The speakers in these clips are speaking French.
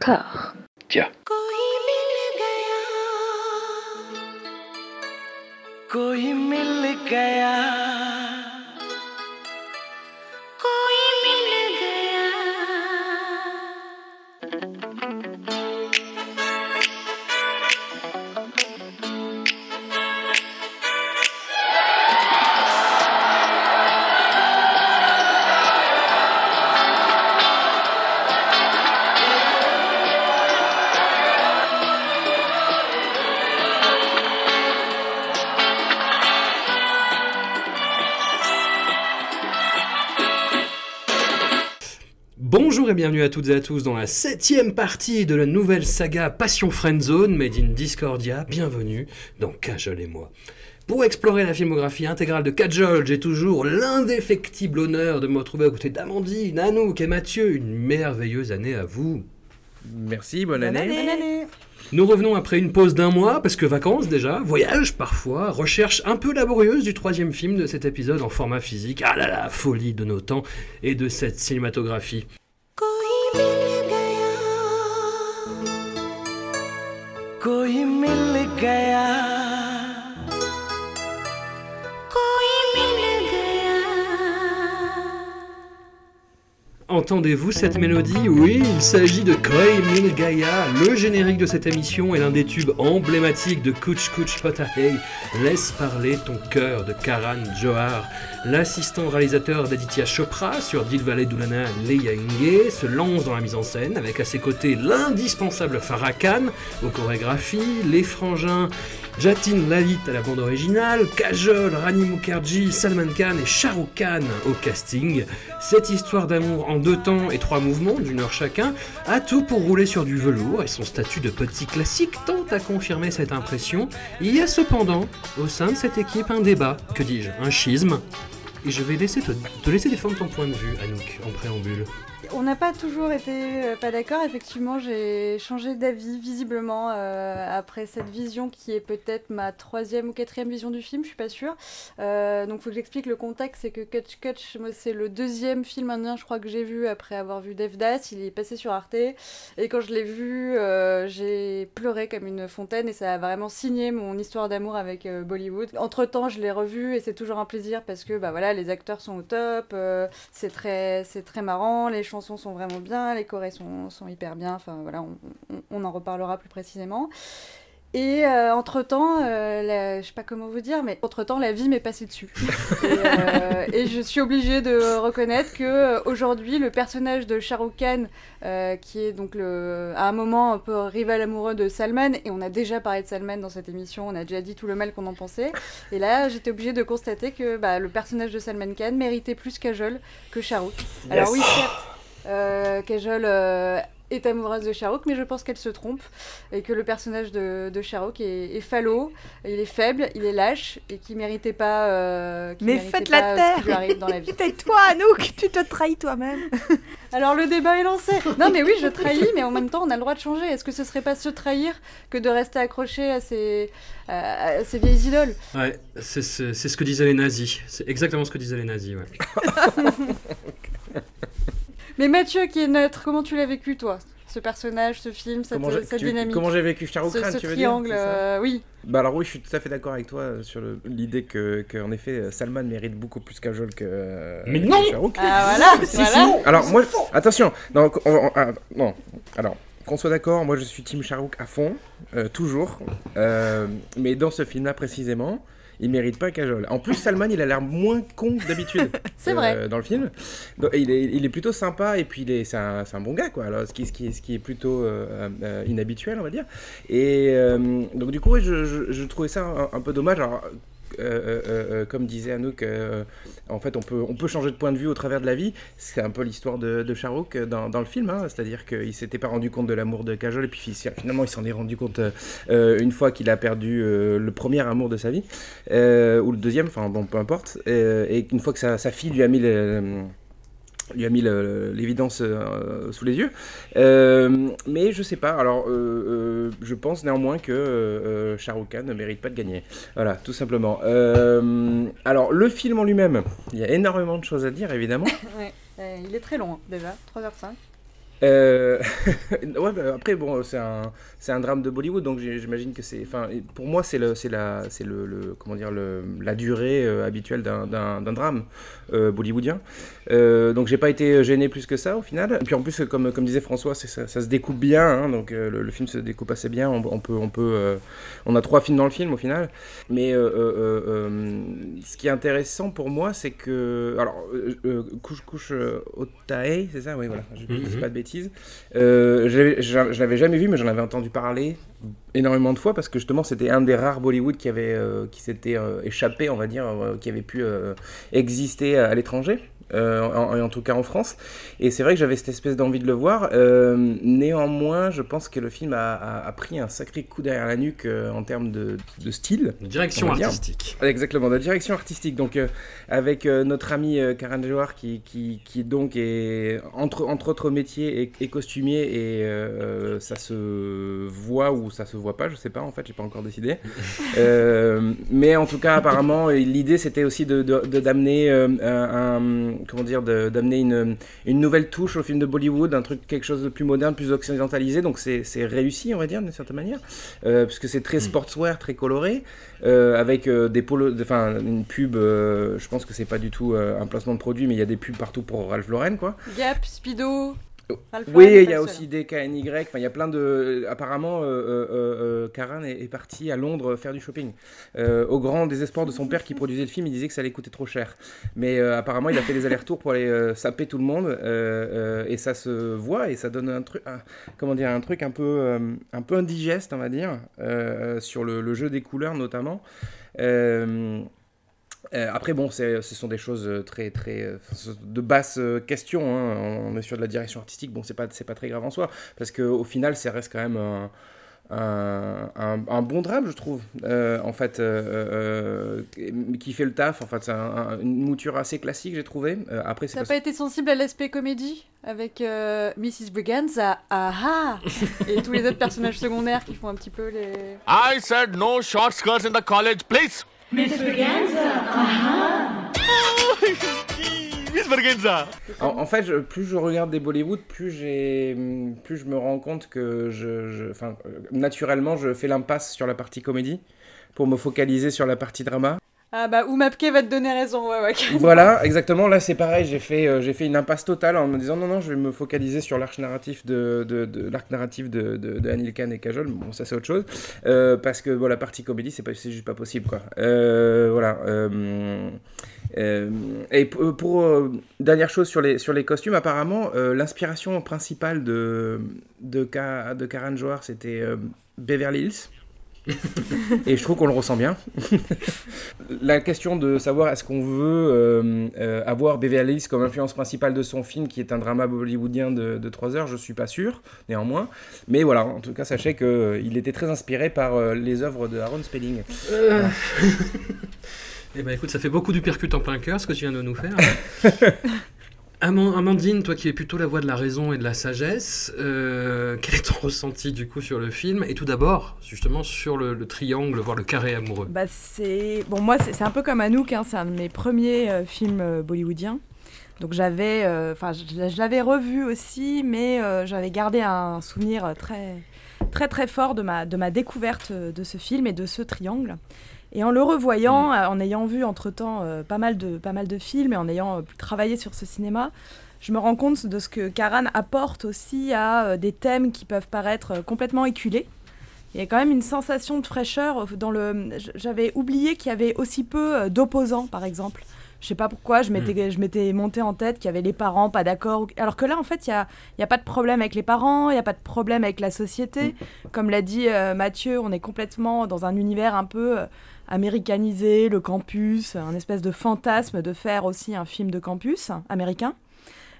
cœur. Tiens. कोई मिल गया Bonjour et bienvenue à toutes et à tous dans la septième partie de la nouvelle saga Passion Friendzone Made in Discordia. Bienvenue dans Cajol et moi. Pour explorer la filmographie intégrale de Kajol, j'ai toujours l'indéfectible honneur de me retrouver à côté d'Amandine, Anouk et Mathieu. Une merveilleuse année à vous. Merci, bonne, année. Nous revenons après une pause d'un mois, parce que vacances déjà, voyage parfois, recherche un peu laborieuse du troisième film de cet épisode en format physique. Ah là là, folie de nos temps et de cette cinématographie. कोई मिल गया कोई मिल गया Entendez-vous cette mélodie Oui, il s'agit de Koi Mil Gaia. Le générique de cette émission est l'un des tubes emblématiques de Kuch Kuch Hotahei. Laisse parler ton cœur de Karan Johar. L'assistant réalisateur d'Aditya Chopra sur Dil Valley Dulana Leia Inge se lance dans la mise en scène avec à ses côtés l'indispensable Farah Khan aux chorégraphies, les frangins Jatin Lalit à la bande originale, Kajol, Rani Mukherjee, Salman Khan et Shah Rukh Khan au casting. Cette histoire d'amour en deux temps et trois mouvements d'une heure chacun a tout pour rouler sur du velours et son statut de petit classique tente à confirmer cette impression. Il y a cependant au sein de cette équipe un débat, que dis-je, un schisme. Et je vais laisser te, laisser défendre ton point de vue, Anouk, en préambule. On n'a pas toujours été euh, pas d'accord. Effectivement, j'ai changé d'avis visiblement euh, après cette vision qui est peut-être ma troisième ou quatrième vision du film, je suis pas sûre. Euh, donc, faut que j'explique le contexte. C'est que Kutch Kutch, moi, c'est le deuxième film indien, je crois que j'ai vu après avoir vu Devdas. Il est passé sur Arte et quand je l'ai vu, euh, j'ai pleuré comme une fontaine et ça a vraiment signé mon histoire d'amour avec Bollywood. Entre temps, je l'ai revu et c'est toujours un plaisir parce que bah voilà, les acteurs sont au top, c'est très c'est très marrant, les chansons sont vraiment bien, les chorés sont, sont hyper bien. Enfin voilà, on, on- on en reparlera plus précisément. Et euh, entre temps, je sais pas comment vous dire, mais entre temps, la vie m'est passée dessus. et, euh, et je suis obligée de reconnaître que euh, aujourd'hui, le personnage de Shah Rukh Khan, euh, qui est donc le, à un moment un peu rival amoureux de Salman, et on a déjà parlé de Salman dans cette émission, on a déjà dit tout le mal qu'on en pensait. Et là, j'étais obligée de constater que bah, le personnage de Salman Khan méritait plus Kajol que Shah Rukh. Alors oui, certes, euh, Kajol euh, est amoureuse de Rukh, mais je pense qu'elle se trompe et que le personnage de, de Rukh est, est falot, il est faible, il est lâche et qui méritait pas. euh, qui Mais méritait faites la pas, terre Ce qui lui arrive dans la vie. Tais-toi, Anouk, tu te trahis toi-même. Alors le débat est lancé. Non mais oui, je trahis, mais en même temps, on a le droit de changer. Est-ce que ce serait pas se trahir que de rester accroché à ces, à- à ces vieilles idoles? Ouais, c'est ce que disaient les nazis. C'est exactement ce que disaient les nazis, ouais. Mais Mathieu, qui est neutre, comment tu l'as vécu toi? Ce personnage, ce film, cette, Comment dynamique comment j'ai vécu Shah Rukh Ce, Khan, ce tu veux dire, triangle, ça? euh, oui. Bah alors oui, je suis tout à fait d'accord avec toi euh, sur l'idée que, que, en effet, euh, Salman mérite beaucoup plus Kajol que, euh, Mais non. Ah voilà, voilà. Alors moi, attention, non, on- on- ah, non. alors qu'on soit d'accord, moi je suis Team Shah Rukh à fond, euh, toujours, Euh, mais dans ce film-là précisément, il mérite pas Kajol. En plus, Salman, il a l'air moins con que d'habitude. C'est euh, vrai. Dans le film, Donc, il, est, il est plutôt sympa et puis c'est un, bon gars quoi. Alors, ce qui, ce qui, ce qui est plutôt euh, euh, inhabituel, on va dire. Et euh, donc du coup, je, je, je trouvais ça un, un peu dommage. Alors, euh, euh, euh, comme disait Anouk, en fait, on peut, changer de point de vue au travers de la vie. C'est un peu l'histoire de, de Shah Rukh dans, le film, hein. c'est-à-dire qu'il s'était pas rendu compte de l'amour de Kajol et puis fi- finalement il s'en est rendu compte une fois qu'il a perdu le premier amour de sa vie ou le deuxième, enfin bon, peu importe. Et une fois que sa fille lui a mis le- lui a mis l'évidence euh, sous les yeux. Euh, mais je sais pas, alors euh, je pense néanmoins que Khan ne mérite pas de gagner. Voilà, tout simplement. Alors le film en lui-même, il y a énormément de choses à dire évidemment. Ouais. Il est très long hein, déjà, 3h05. Euh, ouais, bah, après, bon, c'est un, c'est un drame de Bollywood, donc j'imagine que c'est. Enfin, pour moi, c'est le, c'est la, c'est le, le- comment dire, le, la durée euh, habituelle d'un, d'un, d'un drame euh, bollywoodien. Euh, donc j'ai pas été gêné plus que ça au final. Et puis en plus, comme, comme disait François, c'est, ça, ça se découpe bien, hein, donc euh, le, le film se découpe assez bien. On, on peut, on peut, on a trois films dans le film au final. Mais ce qui est intéressant pour moi, c'est que. Alors, couche couche euh, Otae, c'est ça? Oui, voilà, je ne dis pas de bêtises. Je l'avais jamais vu, mais j'en avais entendu parler énormément de fois parce que justement, c'était un des rares Bollywood qui, avait, euh, s'était euh, échappé, on va dire, euh, qui avait pu exister à l'étranger. Euh, en, en tout cas en France. Et c'est vrai que j'avais cette espèce d'envie de le voir. Euh, néanmoins, je pense que le film a, a- a pris un sacré coup derrière la nuque euh, en termes de, de style. Direction On va dire. artistique. Exactement, de direction artistique. Donc, avec notre ami Karan Johar, qui, qui, qui donc est, entre, entre autres métiers, est costumier, et ça se voit ou ça se voit pas, je sais pas, en fait, j'ai pas encore décidé. Mais en tout cas, apparemment, l'idée c'était aussi de, de- de- d'amener un, un- comment dire, d'amener une, une nouvelle touche au film de Bollywood, un truc, quelque chose de plus moderne, plus occidentalisé. Donc, c'est, c'est réussi, on va dire, d'une certaine manière, euh, puisque c'est très sportswear, très coloré euh, avec euh, des polos, enfin une pub. euh, je pense que c'est pas du tout euh, un placement de produit, mais il y a des pubs partout pour Ralph Lauren, quoi. Gap, Speedo. Oui, il y a aussi des KNY. Enfin, il y a plein de. Apparemment, euh, euh, euh, Karan est, est parti à Londres faire du shopping. Euh, au grand désespoir de son père qui produisait le film, il disait que ça allait coûter trop cher. Mais apparemment, il a fait des allers-retours pour aller saper tout le monde. et ça se voit et ça donne un truc, un- comment dire, un truc un peu, un peu indigeste, on va dire, sur le, le jeu des couleurs notamment. Euh, après, bon, c'est- ce sont des choses euh, très, très euh, de basse euh, question. hein. On est sur de la direction artistique. Bon, c'est pas, c'est pas très grave en soi, parce que au final, ça reste quand même un, un, un- un bon drame, je trouve. Euh, en fait, euh, euh, qui fait le taf. En fait, c'est un- un- une mouture assez classique, j'ai trouvé. Euh, après, c'est T'as parce- pas été sensible à l'aspect comédie avec euh, Mrs. Briganza, ah ah Et tous les autres personnages secondaires qui font un petit peu les. I said no short skirts in the college, please. Miss Braganza. Miss Braganza. En, en fait, je- plus je regarde des Bollywood, plus j'ai, plus je me rends compte que je, je- enfin, euh, naturellement, je fais l'impasse sur la partie comédie pour me focaliser sur la partie drama. Ah bah, Oumapke va te donner raison, ouais, ouais. voilà, exactement. Là, c'est pareil. J'ai fait, euh, j'ai fait une impasse totale en me disant non, non, je vais me focaliser sur l'arc narratif de, de, l'arc narratif de, de, Khan et Kajol. Bon, ça c'est autre chose, Euh, parce que bon, la partie comédie, c'est pas, juste pas possible, quoi. Euh, voilà. et pour dernière chose sur les sur les costumes, apparemment, l'inspiration principale de de, Ka- de c'était Beverly Hills. Et je trouve qu'on le ressent bien. La question de savoir est-ce qu'on veut euh, euh, avoir Beverly Hills comme influence principale de son film, qui est un drama bollywoodien de, de 3 heures, je suis pas sûr, néanmoins. Mais voilà, en tout cas, sachez qu'il était très inspiré par euh, les œuvres de Aaron Spelling. Euh. Eh ben écoute, ça fait beaucoup du percute en plein cœur ce que tu viens de nous faire. Aman- Amandine, toi qui es plutôt la voix de la raison et de la sagesse, euh, quel est ton ressenti du coup sur le film? Et tout d'abord, justement, sur le, le triangle, voire le carré amoureux. Bah, c'est bon moi c'est un peu comme Anouk, hein, c'est un de mes premiers euh, films euh, bollywoodiens. Donc j'avais, euh, enfin je, l'avais revu aussi, mais j'avais gardé un souvenir très très très fort de ma de ma découverte de ce film et de ce triangle. Et en le revoyant, euh, en ayant vu entre-temps euh, pas, mal de, pas mal de films et en ayant euh, travaillé sur ce cinéma, je me rends compte de ce que Karan apporte aussi à euh, des thèmes qui peuvent paraître complètement éculés. Il y a quand même une sensation de fraîcheur dans le. J'avais oublié qu'il y avait aussi peu d'opposants, par exemple. Je sais pas pourquoi, je m'étais, je m'étais monté en tête qu'il y avait les parents pas d'accord. Alors que là, en fait, il n'y a, y a pas de problème avec les parents, il n'y a pas de problème avec la société. Comme l'a dit Mathieu, on est complètement dans un univers un peu américanisé, le campus, un espèce de fantasme de faire aussi un film de campus américain.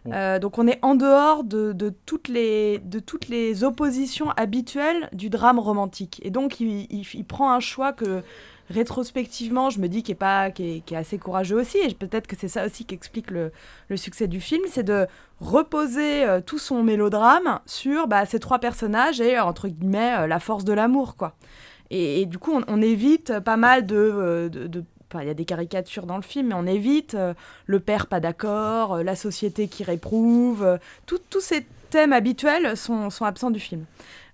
Euh, donc on est en dehors de, de toutes les, de toutes les oppositions habituelles du drame romantique. Et donc il, il- il prend un choix que rétrospectivement je me dis qui est, pas, qui est, qui est assez courageux aussi. Et peut-être que c'est ça aussi qui explique le, le succès du film, c'est de reposer euh, tout son mélodrame sur bah, ces trois personnages et entre guillemets euh, la force de l'amour. quoi. Et, du coup on, évite pas mal de... euh, il y a des caricatures dans le film, mais on évite euh, le père pas d'accord, euh, la société qui réprouve, tous ces thèmes habituels sont, absents du film.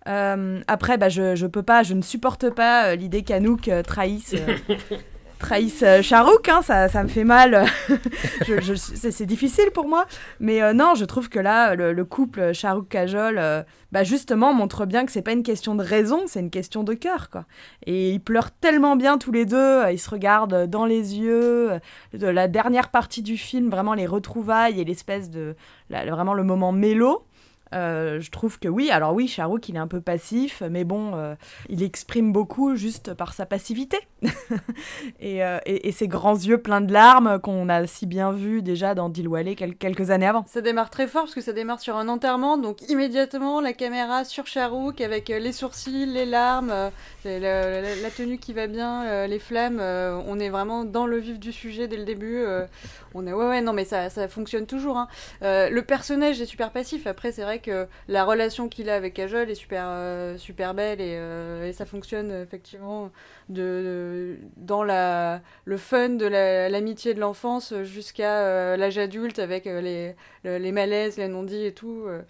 Après, bah, je, peux pas, je ne supporte pas l'idée qu'Anouk trahisse, euh, trahisse euh, Charouk, hein, ça, ça me fait mal. C'est difficile pour moi. Mais euh, non, je trouve que là, le, le couple Charouk-Kajol, euh, bah, justement, montre bien que c'est pas une question de raison, c'est une question de cœur. Quoi. Et ils pleurent tellement bien tous les deux, euh, ils se regardent dans les yeux. De la dernière partie du film, vraiment les retrouvailles et l'espèce de. vraiment le moment mélo. Euh, je trouve que oui, alors oui, Charouk il est un peu passif, mais bon, euh, il exprime beaucoup juste par sa passivité et, euh, et- ses grands yeux pleins de larmes qu'on a si bien vu déjà dans Dilwale quel- quelques années avant. Ça démarre très fort parce que ça démarre sur un enterrement, donc immédiatement la caméra sur Charouk avec les sourcils, les larmes, la, tenue qui va bien, les flammes. on est vraiment dans le vif du sujet dès le début. on est ouais ouais non mais ça, fonctionne toujours. hein. Le personnage est super passif. Après c'est vrai que la relation qu'il a avec Kajol est super euh, belle et, euh, et ça fonctionne effectivement de- dans la le fun de la- l'amitié de l'enfance jusqu'à euh, l'âge adulte avec euh, les, le- les malaises, les non-dits et tout. euh,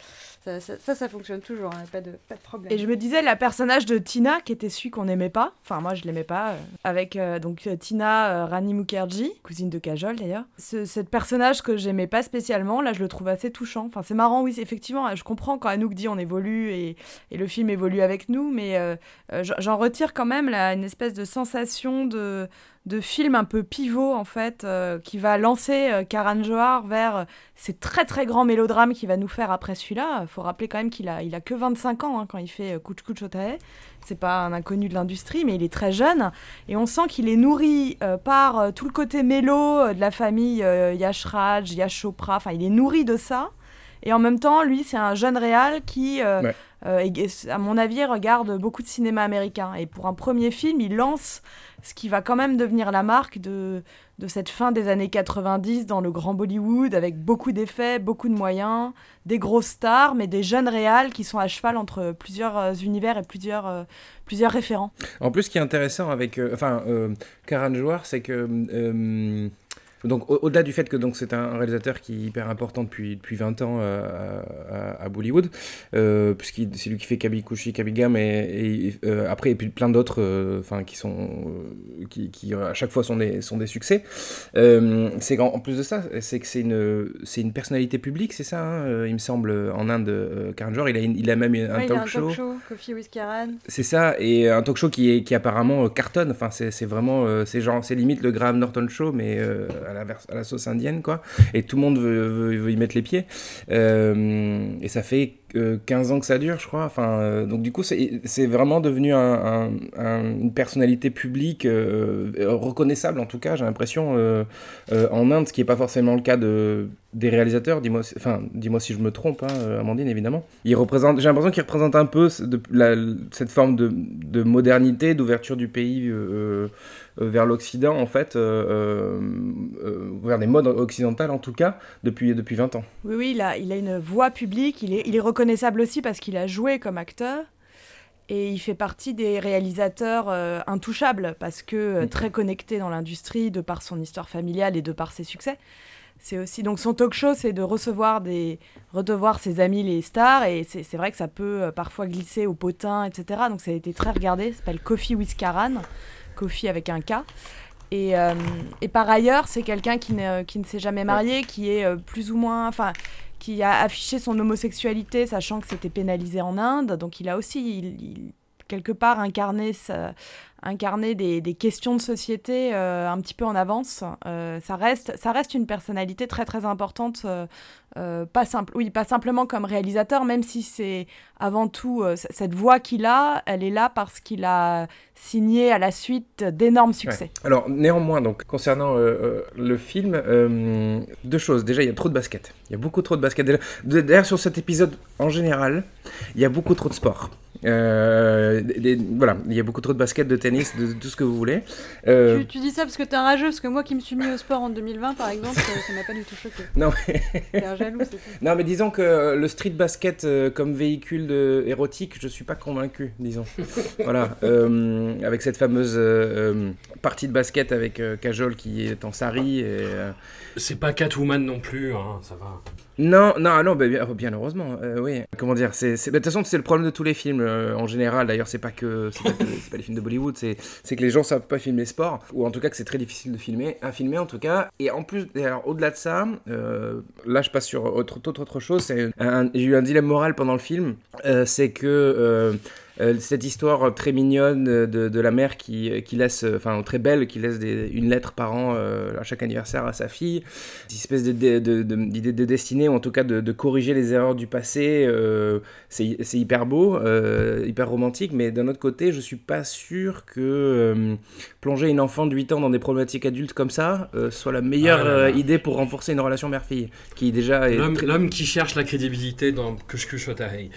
ça, ça, fonctionne toujours, hein, pas, de, pas de problème. Et je me disais, la personnage de Tina, qui était celui qu'on n'aimait pas, enfin moi je l'aimais pas, avec donc Tina Rani Mukherjee, cousine de Kajol d'ailleurs. Ce, cette personnage que j'aimais pas spécialement, là je le trouve assez touchant. Enfin c'est marrant, oui, effectivement, je comprends quand Anouk dit on évolue et, et le film évolue avec nous, mais j'en retire quand même là, une espèce de sensation de, de film un peu pivot en fait, euh, qui va lancer euh, Karan Johar vers euh, ces très très grands mélodrames qu'il va nous faire après celui-là. Il faut rappeler quand même qu'il a, il a que 25 ans hein, quand il fait Kuch Kuch Otae. C'est pas un inconnu de l'industrie, mais il est très jeune. Et on sent qu'il est nourri par tout le côté mélo de la famille Yash Raj, Yash Chopra. Enfin, il est nourri de ça. Et en même temps, lui, c'est un jeune réal qui, euh, Ouais. euh, à mon avis, regarde beaucoup de cinéma américain. Et pour un premier film, il lance ce qui va quand même devenir la marque de, de cette fin des années 90 dans le grand Bollywood, avec beaucoup d'effets, beaucoup de moyens, des grosses stars, mais des jeunes réals qui sont à cheval entre plusieurs euh, univers et plusieurs, euh, plusieurs référents. En plus, ce qui est intéressant avec, euh, enfin, euh, Karan Johar, c'est que donc au- au-delà du fait que donc c'est un réalisateur qui est hyper important depuis depuis 20 ans euh, à, à Bollywood, euh, puisqu'il c'est lui qui fait Kabi Kushi, Kabigam et, et, euh, après et puis plein d'autres, euh, enfin qui sont qui, qui, à chaque fois sont des sont des succès. C'est qu'en en plus de ça, c'est que c'est une c'est une personnalité publique, c'est ça, hein, il me semble en Inde, Karan Johar, il a une- il a même un Ouais, il talk a un show. talk show, Coffee with Karan. C'est ça, et un talk show qui, est, qui apparemment cartonne. Enfin, c'est vraiment, c'est genre, c'est limite le Graham Norton show, mais à, à la sauce indienne, quoi. Et tout le monde veut, veut- y mettre les pieds. Euh, et ça fait 15 ans que ça dure, je crois. Enfin, euh, donc du coup, c'est vraiment devenu un- un- un- une personnalité publique euh, euh, reconnaissable, en tout cas, j'ai l'impression, euh, euh, en Inde, ce qui n'est pas forcément le cas de, des réalisateurs. Dis-moi, enfin, dis-moi si je me trompe, hein, euh, Amandine, évidemment. J'ai l'impression qu'il représente un peu cette forme de, de modernité, d'ouverture du pays euh, euh, vers l'Occident, en fait, euh, euh, euh, vers des modes occidentales, en tout cas, depuis, depuis 20 ans. Oui, oui, il a, il a une voix publique, il est, il est reconnaissable aussi parce qu'il a joué comme acteur. Et il fait partie des réalisateurs euh, intouchables parce que euh, Mm. très connecté dans l'industrie de par son histoire familiale et de par ses succès. C'est aussi donc son talk show, c'est de recevoir des recevoir ses amis les stars et c'est vrai que ça peut euh, parfois glisser au potin, etc. Donc ça a été très regardé. Ça s'appelle Coffee with Karan, Coffee avec un K. Et, et par ailleurs, c'est quelqu'un qui ne, qui ne s'est jamais marié, qui est plus ou moins, enfin, qui a affiché son homosexualité, sachant que c'était pénalisé en Inde. Donc il a aussi, quelque part, incarné, sa- incarné des, des questions de société euh, un petit peu en avance. Euh, ça, reste, ça reste une personnalité très très importante, euh, pas, simple, oui, pas simplement comme réalisateur, même si c'est avant tout cette voix qu'il a, elle est là parce qu'il a signé à la suite d'énormes succès. Ouais. Alors, néanmoins, donc, concernant le film, deux choses. Déjà, il y a trop de basket. Il y a beaucoup trop de basket. D'ailleurs, sur cet épisode, en général, il y a beaucoup trop de sport. Euh, des- des- voilà, il y a beaucoup trop de basket, de tennis, de, de tout ce que vous voulez. Euh, Tu, tu dis ça parce que t'es un rageux, parce que moi qui me suis mis au sport en 2020 par exemple, ça ça m'a pas du tout choqué. non, un jaloux, tout. non, mais disons que le street basket euh, comme véhicule de, érotique, je suis pas convaincu, disons. voilà, euh, avec cette fameuse euh, euh, partie de basket avec euh, Kajol qui est en sari. Et, euh, C'est pas Catwoman non plus, hein, ça va. Non, non, ah non, bah, bien, heureusement, euh, oui. Comment dire, bah, de toute façon, c'est le problème de tous les films euh, en général. D'ailleurs, c'est pas que, c'est pas, les films de Bollywood, c'est, que les gens savent pas filmer sport, ou en tout cas que c'est très difficile de filmer, à filmer en tout cas. Et en plus, alors, au-delà de ça, euh, là, je passe sur autre, autre, autre chose. C'est j'ai eu un dilemme moral pendant le film, c'est que cette histoire très mignonne de, de la mère qui, qui laisse, euh, enfin très belle, qui laisse des- une lettre par an euh, à chaque anniversaire à sa fille, cette espèce de- de- de- de- d'idée de, destinée, ou en tout cas de, corriger les erreurs du passé, euh, c'est hyper beau, euh, hyper romantique, mais d'un autre côté, je suis pas sûr que euh, plonger une enfant de 8 ans dans des problématiques adultes comme ça euh, soit la meilleure Ah là là. euh, idée pour renforcer une relation mère-fille, qui déjà est... L'homme très- qui cherche la crédibilité dans Kush Kush Otahei.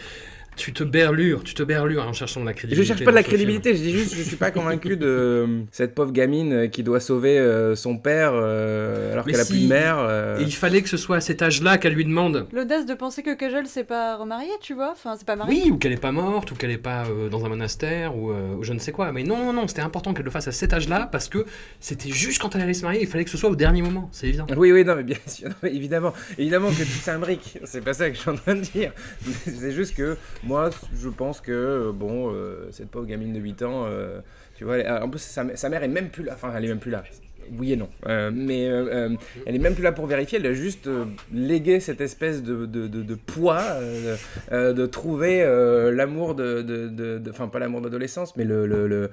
Tu te berlures, tu te berlures en cherchant de la Je crédibilité. cherche pas de la crédibilité, je dis juste je suis pas convaincu de cette pauvre gamine euh, qui doit sauver euh, son père euh, alors qu'elle a si, plus de mère. euh. Et il fallait que ce soit à cet âge-là qu'elle lui demande. L'audace de penser que Kajol s'est pas remariée, tu vois, enfin c'est pas marié. Oui, ou qu'elle est pas morte, ou qu'elle est pas euh, dans un monastère, ou, euh, ou je ne sais quoi. Mais non, non, non, c'était important qu'elle le fasse à cet âge-là parce que c'était juste quand elle allait se marier. Il fallait que ce soit au dernier moment, c'est évident. Oui, oui, non, mais bien sûr, non, mais évidemment, évidemment que tout s'imbrique. C'est pas ça que je suis en train de dire. C'est juste que moi, je pense que euh, bon, euh, cette pauvre gamine de 8 ans, euh, tu vois, en plus sa, mère est même plus là. Enfin, elle est même plus là. Oui et non. Mais elle est même plus là pour vérifier. Elle a juste légué cette espèce de, de, poids de trouver l'amour de, Enfin, pas l'amour d'adolescence, mais le-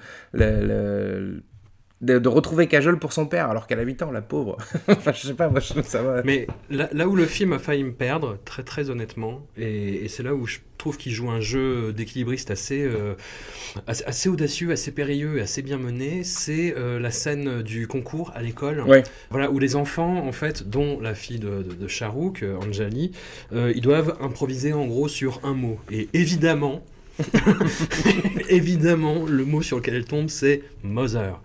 de, de retrouver Kajol pour son père alors qu'elle a 8 ans, la pauvre. enfin, je sais pas, moi je trouve ça va. Mais là, là où le film a failli me perdre, très très honnêtement, et, et c'est là où je trouve qu'il joue un jeu d'équilibriste assez, euh, assez, assez audacieux, assez périlleux et assez bien mené, c'est euh, la scène du concours à l'école. Ouais. Voilà, où les enfants, en fait, dont la fille de, de, de Charouk, euh, Anjali, euh, ils doivent improviser en gros sur un mot. Et évidemment, évidemment, le mot sur lequel elle tombe, c'est Mother.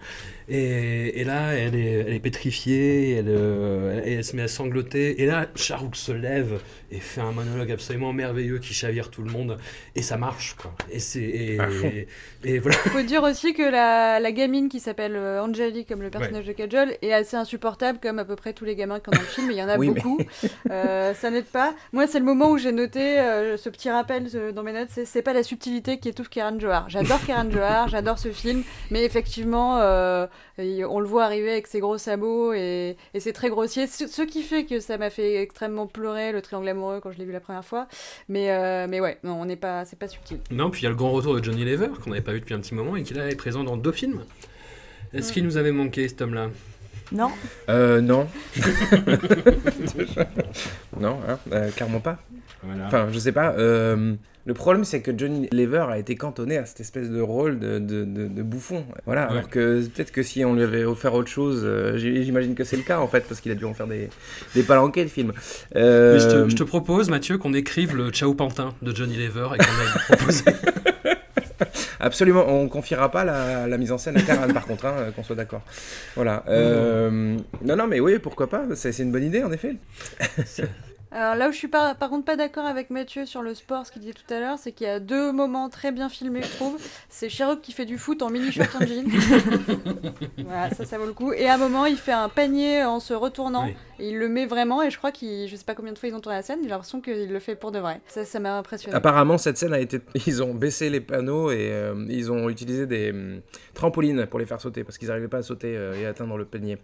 Et, là, elle est, pétrifiée, elle, euh, elle se met à sangloter. Et là, Charouk se lève et fait un monologue absolument merveilleux qui chavire tout le monde. Et ça marche, quoi. Et, c'est, et, et, et voilà. Faut dire aussi que la, la gamine qui s'appelle euh, Anjali, comme le personnage de Kajol, est assez insupportable, comme à peu près tous les gamins qui ont dans le film, mais il y en a Oui, mais- beaucoup. Euh, ça n'aide pas. Moi, c'est le moment où j'ai noté euh, ce petit rappel euh, dans mes notes c'est c'est pas la subtilité qui étouffe Karen Johar. J'adore Karen Johar, j'adore ce film, mais effectivement, euh, on le voit arriver avec ses gros sabots et, et c'est très grossier. Ce, ce qui fait que ça m'a fait extrêmement pleurer le triangle amoureux quand je l'ai vu la première fois. Mais, euh, mais ouais, non, on n'est pas, c'est pas subtil. Non, puis il y a le grand retour de Johnny Lever, qu'on n'avait pas vu depuis un petit moment, et qui là est présent dans deux films. Est-ce qu'il nous avait manqué, cet homme-là? Non Euh, non. non, hein, euh, clairement pas. Voilà. Enfin, je sais pas. euh, le problème, c'est que Johnny Lever a été cantonné à cette espèce de rôle de, de, de- de bouffon. Voilà, Ouais. alors que peut-être que si on lui avait offert autre chose, euh, j'imagine que c'est le cas en fait, parce qu'il a dû en faire des, des palanquets, le film. Euh, je, te, je te propose, Mathieu, qu'on écrive le Ciao Pantin de Johnny Lever et qu'on aille le proposer. Absolument, on confiera pas la, la mise en scène à Karen par contre, hein, euh, qu'on soit d'accord. Voilà. euh, non, non, mais oui, pourquoi pas, c'est une bonne idée en effet. Alors là où je suis pas, par contre pas d'accord avec Mathieu sur le sport, ce qu'il disait tout à l'heure, c'est qu'il y a deux moments très bien filmés, je trouve. C'est Sherlock qui fait du foot en mini short en jean. voilà, ça, ça vaut le coup. Et à un moment, il fait un panier en se retournant. Oui. Et il le met vraiment. Et je crois qu'il, je sais pas combien de fois ils ont tourné la scène, mais j'ai l'impression qu'il le fait pour de vrai. Ça, ça m'a impressionné. Apparemment, cette scène a été. Ils ont baissé les panneaux et euh, ils ont utilisé des hum, trampolines pour les faire sauter parce qu'ils n'arrivaient pas à sauter euh, et à atteindre le panier.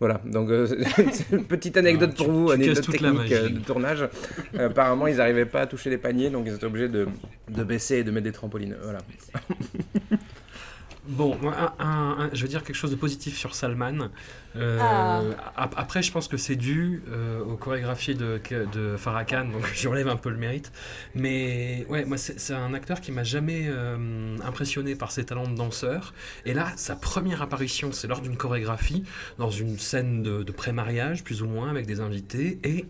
Voilà, donc euh, c'est une petite anecdote Ah, tu- pour vous, tu anecdote casses toute la technique euh, tournage. Euh, apparemment, ils n'arrivaient pas à toucher les paniers donc ils étaient obligés de, de baisser et de mettre des trampolines. Voilà. Bon, moi, un- un- un- je veux dire quelque chose de positif sur Salman. Euh, Ah. ap- Après, je pense que c'est dû euh, aux chorégraphies de, de Farah Khan, donc j'enlève un peu le mérite. Mais ouais, moi, c'est c'est un acteur qui m'a jamais euh, impressionné par ses talents de danseur. Et là, sa première apparition, c'est lors d'une chorégraphie, dans une scène de, de pré-mariage, plus ou moins, avec des invités. Et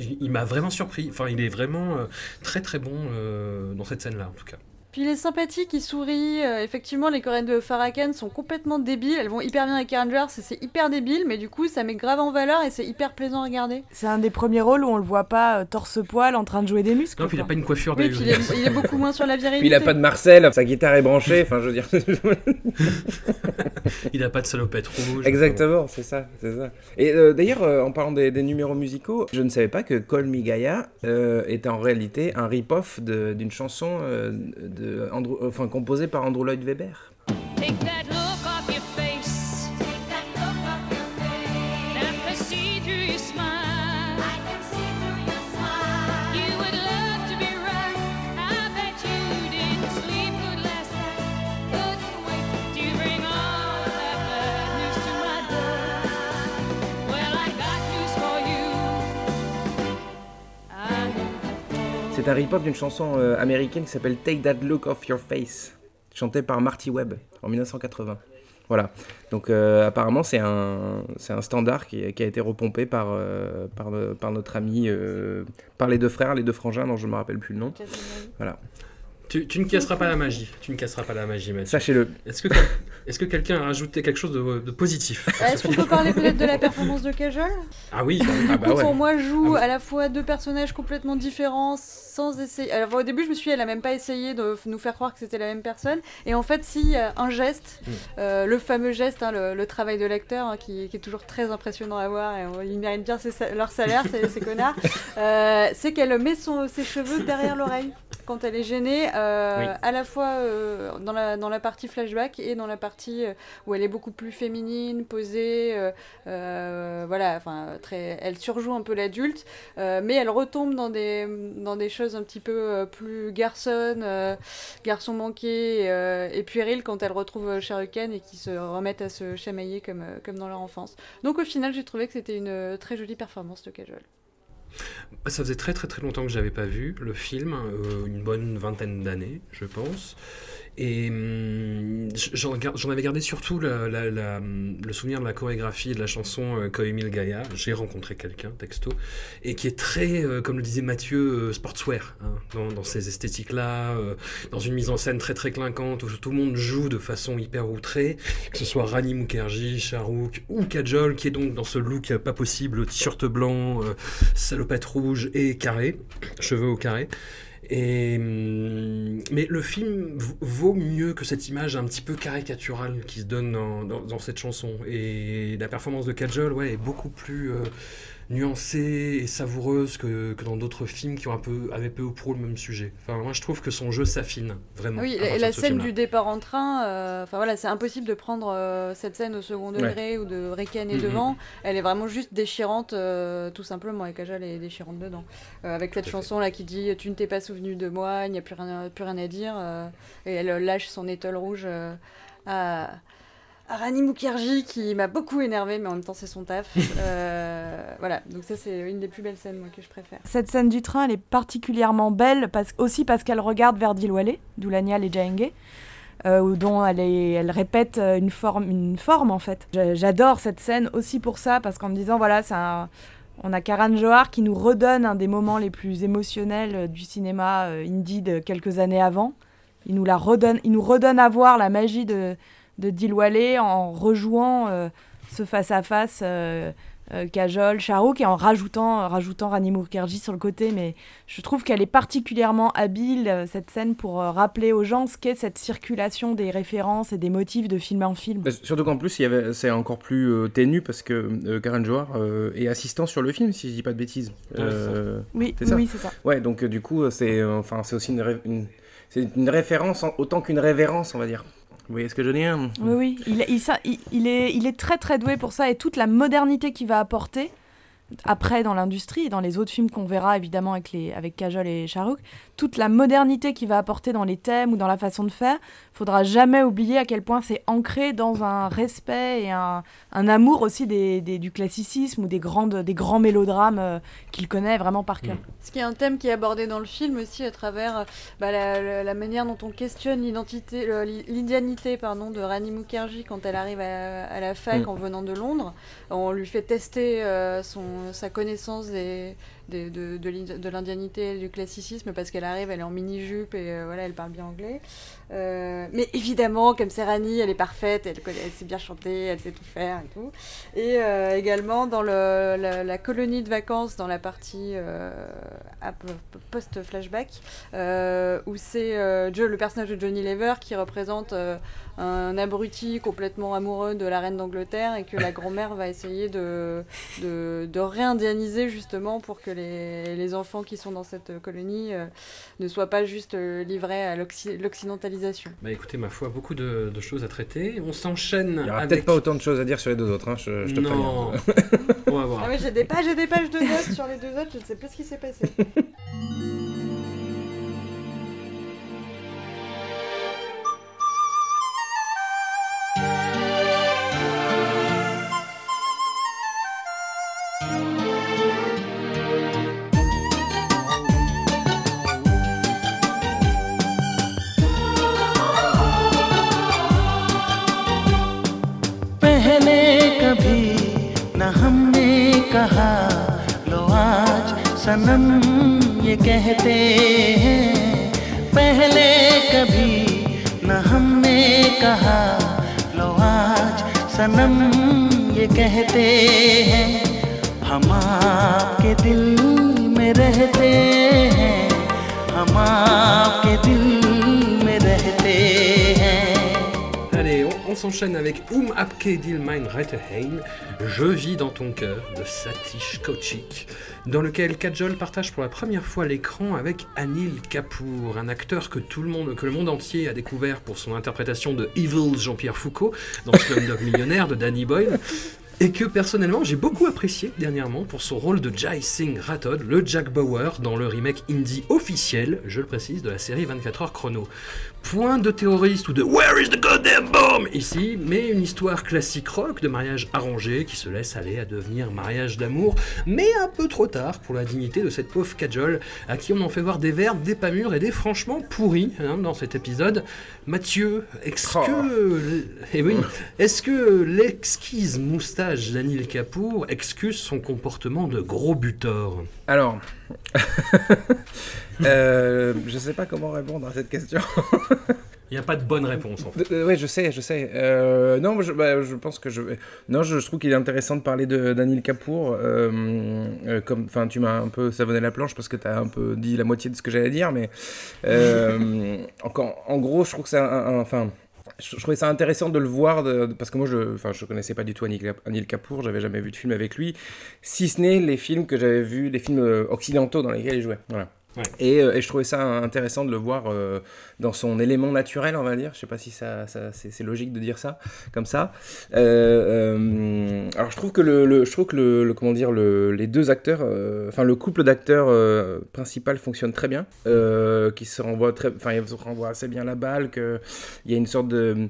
il, m'a vraiment surpris. Enfin, il est vraiment euh, très très bon euh, dans cette scène-là, en tout cas. Puis il est sympathique, il sourit. euh, effectivement, les coréennes de Farrakhan sont complètement débiles. Elles vont hyper bien avec Rangers, et c'est hyper débile, mais du coup, ça met grave en valeur et c'est hyper plaisant à regarder. C'est un des premiers rôles où on le voit pas euh, torse-poil en train de jouer des muscles. Non, puis il a pas une coiffure Oui, de- puis il est, il est beaucoup moins sur la virilité. Puis il a pas de Marcel, sa guitare est branchée, enfin je veux dire. il a pas de salopette rouge. Exactement, c'est ça, c'est ça. Et euh, d'ailleurs, euh, en parlant des, des numéros musicaux, je ne savais pas que Call Me Gaia euh, était en réalité un rip-off d'une chanson euh, de Andrew- enfin, composée par Andrew Lloyd Webber. C'est un rip-off d'une chanson euh, américaine qui s'appelle Take That Look Off Your Face, chantée par Marty Webb en 1980. Voilà. Donc euh, apparemment c'est un c'est un standard qui, qui a été repompé par euh, par, par notre ami par les deux frères, les deux frangins dont je me rappelle plus le nom. Tu, tu ne casseras pas la magie. Tu ne casseras pas la magie, Mathieu. Sachez-le. Est-ce que, est-ce que quelqu'un a rajouté quelque chose de, de positif Ah, Est-ce qu'on peut parler peut-être de la performance de Kajol Ah oui, Ah bah ouais. Pour moi, joue Ah oui. à la fois deux personnages complètement différents sans essayer. Alors, au début, je me suis dit, elle a même pas essayé de nous faire croire que c'était la même personne. Et en fait, si, il y a un geste, Mm. euh, le fameux geste, hein, le, le travail de l'acteur, hein, qui, qui est toujours très impressionnant à voir, et on- ils méritent bien ses leur salaire, ces, ces connards, euh, c'est qu'elle met son, ses cheveux derrière l'oreille quand elle est gênée, euh, à la fois euh, dans, la, partie flashback et dans la partie euh, où elle est beaucoup plus féminine, posée, voilà, enfin, très, elle surjoue un peu l'adulte, mais elle retombe dans des, dans des choses un petit peu plus garçonnes, garçon manqué et puéril quand elle retrouve Khan et qui se remettent à se chamailler comme, comme dans leur enfance. Donc au final, j'ai trouvé que c'était une très jolie performance de Kajol. Ça faisait très très très longtemps que j'avais pas vu le film, euh, une bonne vingtaine d'années, je pense. Et hum, j'en avais gardé surtout hum, le souvenir de la chorégraphie de la chanson euh, Gaia. J'ai rencontré quelqu'un, texto, et qui est très, euh, comme le disait Mathieu, euh, sportswear, hein, dans, ces esthétiques-là, euh, dans une mise en scène très très clinquante, où tout le monde joue de façon hyper outrée, que ce soit Rani Mukherjee, Shahrukh ou Kajol, qui est donc dans ce look pas possible, t-shirt blanc, salopette rouge et carré, cheveux au carré. Et, hum, mais le film vaut mieux que cette image un petit peu caricaturale qui se donne dans, dans- dans cette chanson. Et la performance de Kajol ouais, est beaucoup plus euh, nuancée et savoureuse que, que dans d'autres films qui ont un peu, avaient peu ou prou le même sujet. Enfin, moi, je trouve que son jeu s'affine vraiment. Oui, et la scène du départ en train, euh, enfin voilà, c'est impossible de prendre euh, cette scène au second Ouais. degré ou de ricaner Mhm. devant. Elle est vraiment juste déchirante, euh, tout simplement, et Kajol est déchirante dedans. Euh, avec cette Tout à chanson là qui dit Tu ne t'es pas souvenu de moi, il n'y a plus rien, plus rien à dire. euh, et elle lâche son étole rouge euh, à Rani Mukherjee qui m'a beaucoup énervé, mais en même temps c'est son taf. Euh, voilà, donc ça c'est une des plus belles scènes moi, que je préfère. Cette scène du train, elle est particulièrement belle parce, aussi parce qu'elle regarde vers Dilwale, Doulanial et Jahenge, euh, où- dont elle, est- elle répète euh, une forme, une forme en fait. J'a- J'adore cette scène aussi pour ça, parce qu'en me disant, voilà, un- on a Karan Johar qui nous redonne un des moments les plus émotionnels euh, du cinéma indie de quelques années avant. Il nous, la redonne, il nous redonne à voir la magie de, de Dilwale en rejouant euh, ce face-à-face euh, euh, Kajol, Shahrukh et en rajoutant, rajoutant Rani Mukherjee sur le côté. Mais je trouve qu'elle est particulièrement habile, euh, cette scène, pour euh, rappeler aux gens ce qu'est cette circulation des références et des motifs de film en film. Bah, Surtout qu'en plus, il y avait- c'est encore plus euh, ténu parce que euh, Karen Johar euh, est assistant sur le film, si je dis pas de bêtises. Euh, Oui, C'est ça. oui, c'est ça. ouais, donc euh, du coup, euh, c'est euh, enfin, c'est aussi une, une- c'est une référence en- autant qu'une révérence, on va dire. Vous voyez ce que je veux dire? Oui, oui. Il, il, ça- il- il est, il est très très doué pour ça et toute la modernité qu'il va apporter après dans l'industrie et dans les autres films qu'on verra évidemment avec, les, avec Kajol et Shahrukh, toute la modernité qu'il va apporter dans les thèmes ou dans la façon de faire, faudra jamais oublier à quel point c'est ancré dans un respect et un, un amour aussi des, des- du classicisme ou des, grandes, des grands mélodrames euh, qu'il connaît vraiment par cœur. Ce qui est un thème qui est abordé dans le film aussi à travers euh, bah, la, la- la manière dont on questionne l'identité, l'indianité pardon, de Rani Mukherjee quand elle arrive à, à la fac Mm. en venant de Londres. On lui fait tester euh, sa connaissance des, de, de, de l'in- de l'indianité du classicisme parce qu'elle arrive, elle est en mini-jupe et euh, voilà, elle parle bien anglais. Euh, mais évidemment, comme Serrani, elle est parfaite, elle, elle sait bien chanter, elle sait tout faire et tout. Et euh, également dans la, colonie de vacances, dans la partie post-flashback, où c'est le personnage de Johnny Lever qui représente un abruti complètement amoureux de la reine d'Angleterre et que la grand-mère va essayer de, de, de réindianiser justement pour que les, les enfants qui sont dans cette colonie euh, ne soient pas juste euh, livrés à l'occi- l'occidentalisation. Bah écoutez, ma foi, beaucoup de, de choses à traiter. On s'enchaîne Il y aura avec... peut-être pas autant de choses à dire sur les deux autres, hein, je, je te préviens. non. On va voir. Ah ouais, j'ai des pages et des pages de notes sur les deux autres, je ne sais plus ce qui s'est passé. कहते हैं हम आपके दिल में रहते हैं हम आपके दिल में रहते हैं Allez, on, on s'enchaîne avec Um Abke Dil Mein Retteheim, Je vis dans ton cœur de Satish Kochik, dans lequel Kajol partage pour la première fois l'écran avec Anil Kapoor, un acteur que tout le monde, que le monde entier a découvert pour son interprétation de Evil Jean-Pierre Foucault dans Slumdog Millionnaire de Danny Boyle. Et que personnellement j'ai beaucoup apprécié dernièrement pour son rôle de Jai Singh Rathod, le Jack Bauer, dans le remake indie officiel, je le précise, de la série 24 heures chrono. Point de terroriste ou de Where is the ici, mais une histoire classique rock de mariage arrangé qui se laisse aller à devenir mariage d'amour, mais un peu trop tard pour la dignité de cette pauvre Kajol, à qui on en fait voir des verbes, des pas mûrs et des franchement pourris hein, dans cet épisode. Mathieu, est-ce Oh. que, eh oui, est-ce que l'exquise moustache d'Anil Kapoor excuse son comportement de gros butor? Alors, euh, je sais pas comment répondre à cette question. Il n'y a pas de bonne réponse en fait. Euh, ouais, je sais, je sais. Euh, non, je, bah, je pense que je. Non, je, trouve qu'il est intéressant de parler de d'Anil Kapoor. Euh, comme, enfin, tu m'as un peu savonné la planche parce que tu as un peu dit la moitié de ce que j'allais dire, mais euh, en gros, je trouve que c'est un, enfin. Je, trouvais ça intéressant de le voir parce que moi je enfin je connaissais pas du tout Anil, Kap- Anil Kapoor, j'avais jamais vu de film avec lui, si ce n'est les films que j'avais vus, les films occidentaux dans lesquels il jouait. Voilà. Euh, et je trouvais ça intéressant de le voir euh, dans son élément naturel, on va dire. Je sais pas si ça, c'est, logique de dire ça comme ça. Euh, alors je trouve que le, je trouve que le, comment dire le- les deux acteurs, enfin le couple d'acteurs principal fonctionne très bien, qui se renvoie très, enfin se renvoient assez bien la balle, que il y a une sorte de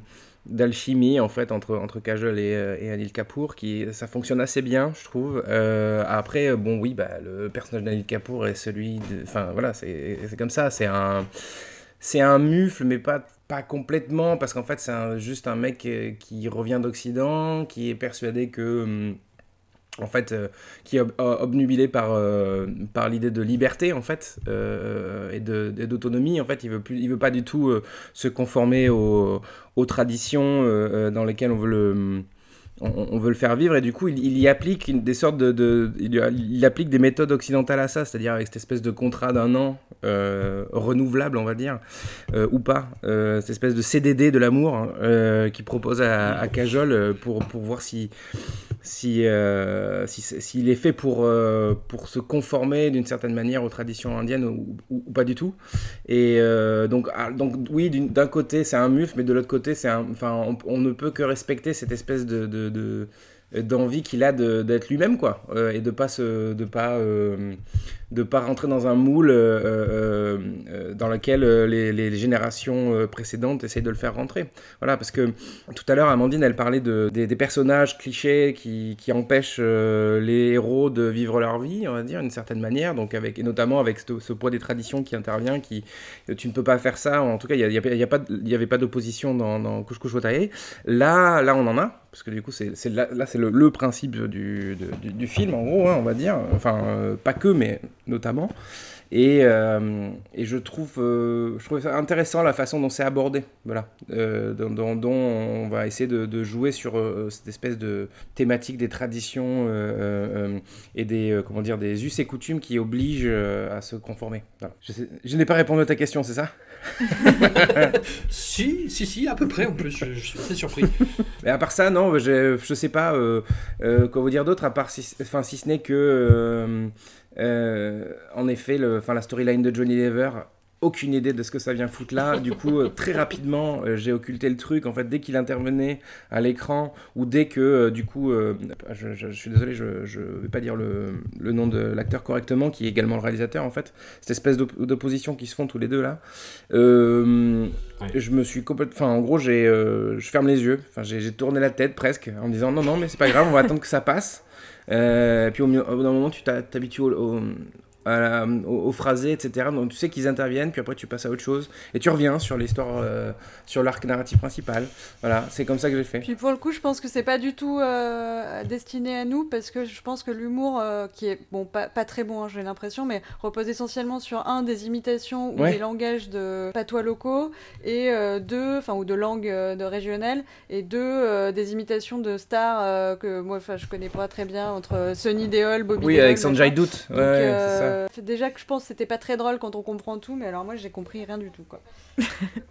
d'alchimie en fait entre entre Kajol et, euh, et Anil Kapoor qui ça fonctionne assez bien je trouve. Euh, après bon oui bah le personnage d'Anil Kapoor est celui de enfin voilà c'est comme ça. C'est un c'est un mufle mais pas pas complètement parce qu'en fait c'est juste un mec euh, qui revient d'Occident qui est persuadé que hum, en fait, euh, qui est ob- obnubilé par, euh, par l'idée de liberté, en fait, euh, et d'autonomie. En fait, il veut, plus, il veut pas du tout euh, se conformer aux, aux traditions euh, euh, dans lesquelles on veut le... On, veut le faire vivre et du coup il, y applique des sortes de, il, applique des méthodes occidentales à ça, c'est-à-dire avec cette espèce de contrat d'un an euh, renouvelable on va dire euh, ou pas, euh, cette espèce de CDD de l'amour hein, euh, qu'il propose à, à Kajol euh, pour, pour voir si si, euh, s'il est fait pour, euh, pour se conformer d'une certaine manière aux traditions indiennes ou, pas du tout. Et euh, donc, ah, donc oui, d'un côté c'est un muf, mais de l'autre côté c'est enfin, on, ne peut que respecter cette espèce de, de- de- d'envie qu'il a d'être lui-même quoi et de pas se de pas de pas rentrer dans un moule euh, euh, euh, dans lequel les, générations précédentes essayent de le faire rentrer. Voilà, parce que tout à l'heure, Amandine, elle parlait de, des, personnages clichés qui, qui empêchent les héros de vivre leur vie, on va dire, d'une certaine manière, donc avec, et notamment avec ce, poids des traditions qui intervient, qui tu ne peux pas faire ça, en tout cas, il n'y y a- y a avait pas d'opposition dans, dans Otae. Là, là, on en a, parce que du coup, c'est là, là, c'est le, principe du, du, film, en gros, hein, on va dire. Enfin, pas que, mais notamment. Et, euh, et je trouve, euh, je trouve ça intéressant la façon dont c'est abordé, voilà, euh, dont, dont- dont on va essayer de, de jouer sur euh, cette espèce de thématique des traditions et des, comment dire, des us et coutumes qui obligent à se conformer. Voilà. Je, n'ai pas répondu à ta question, c'est ça? Si, si, si, à peu près en plus, je, je suis assez surpris. Mais à part ça, non, je, je sais pas euh, euh, quoi vous dire d'autre, à part si, enfin, si ce n'est que, en effet, le, la storyline de Johnny Lever, aucune idée de ce que ça vient foutre là. Du coup, euh, très rapidement, euh, j'ai occulté le truc. En fait, dès qu'il intervenait à l'écran, ou dès que, euh, du coup, euh, je, je- je suis désolé, je, je vais pas dire le, le nom de l'acteur correctement, qui est également le réalisateur, en fait. Cette espèce d'op- d'opposition qui se font tous les deux là. Euh, Ouais. Je me suis complètement. Enfin, en gros, j'ai, euh, je ferme les yeux. Enfin, j'ai tourné la tête presque en me disant non, non, mais c'est pas grave, on va attendre que ça passe. Euh, puis au, au bout d'un moment, tu t'habitues au, la- au- au phrasé, etc. Donc tu sais qu'ils interviennent, puis après tu passes à autre chose. Et tu reviens sur l'histoire, euh, sur l'arc narratif principal. Voilà, c'est comme ça que j'ai fait. Puis pour le coup, je pense que c'est pas du tout euh, destiné à nous parce que je pense que l'humour, euh, qui est bon, pas, pas très bon, hein, j'ai l'impression, mais repose essentiellement sur un des imitations ou Ouais. des langages de patois locaux et deux, enfin ou de langues de régionales et deux des imitations de stars que moi, enfin, je connais pas très bien entre Sonny Deol, Bobby. Oui, Deol, machin. Dutt. Ouais, c'est ça. C'est déjà que je pense que c'était pas très drôle quand on comprend tout, mais alors moi j'ai compris rien du tout quoi.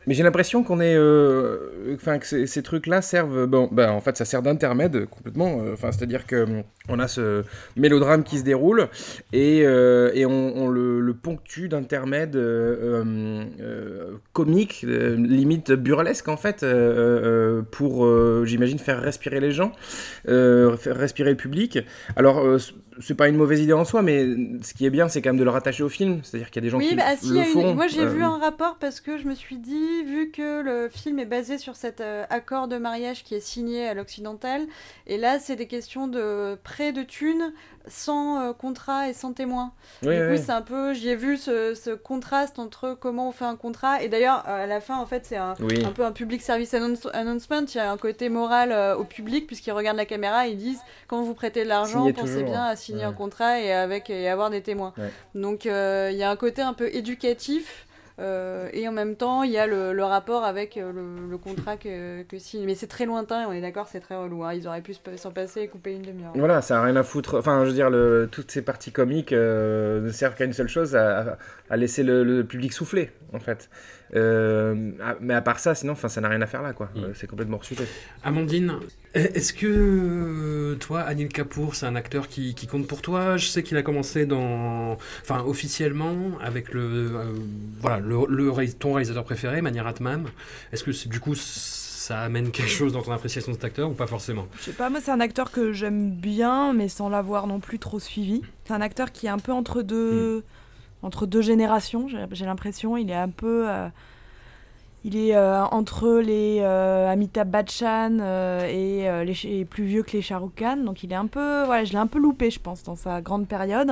Mais j'ai l'impression qu'on est, euh, enfin que ces, trucs-là servent, bon, bah en fait ça sert d'intermède complètement. euh, Enfin, c'est-à-dire que hum, on a ce mélodrame qui se déroule et, euh, on, le, le ponctue d'intermèdes euh, euh, euh, comiques, euh, limite burlesques en fait, euh, euh, pour, euh, j'imagine, faire respirer les gens, euh, faire respirer le public. Alors euh, c'est pas une mauvaise idée en soi, mais ce qui est bien, c'est quand même de le rattacher au film. C'est-à-dire qu'il y a des gens Oui, qui bah, si, le une- font. moi j'ai euh, vu un rapport parce que je me suis dit, vu que le film est basé sur cet euh, accord de mariage qui est signé à l'occidental, et là c'est des questions de prêt de thunes sans euh, contrat et sans témoin. oui, du coup, oui. c'est un peu, j'y ai vu ce, ce contraste entre comment on fait un contrat, et d'ailleurs à la fin en fait c'est un, Oui. un peu un public service announce- announcement, il y a un côté moral euh, au public puisqu'ils regardent la caméra et ils disent quand vous prêtez de l'argent, pensez bien à signer Ouais. un contrat et avec et avoir des témoins. Ouais. Donc euh, il y a un côté un peu éducatif. Euh, et en même temps, il y a le, rapport avec euh, le, contrat que, signe. Mais c'est très lointain, on est d'accord, c'est très relou. hein. Ils auraient pu se- s'en passer et couper une demi-heure. Voilà, ça a rien à foutre. Enfin, je veux dire, toutes ces parties comiques euh, ne servent qu'à une seule chose, à, laisser le public souffler, en fait. Euh, à- mais à part ça, sinon, enfin, ça n'a rien à faire là, quoi. Mm. Euh, C'est complètement rechuté. Amandine, est-ce que euh, toi, Anil Kapoor, c'est un acteur qui, qui compte pour toi? Je sais qu'il a commencé dans, enfin officiellement avec le, euh, voilà, le, ton réalisateur préféré, Mani Ratman. Est-ce que c'est- du coup ça amène quelque chose dans ton appréciation de cet acteur ou pas forcément? Je sais pas, moi c'est un acteur que j'aime bien, mais sans l'avoir non plus trop suivi. C'est un acteur qui est un peu entre deux, entre deux générations, j'ai l'impression. Il est un peu. euh, il est euh, entre les euh, Amitabh Bachchan euh, et, les, plus vieux que les Shah Rukh Khan. Donc il est un peu. Voilà, je l'ai un peu loupé, je pense, dans sa grande période.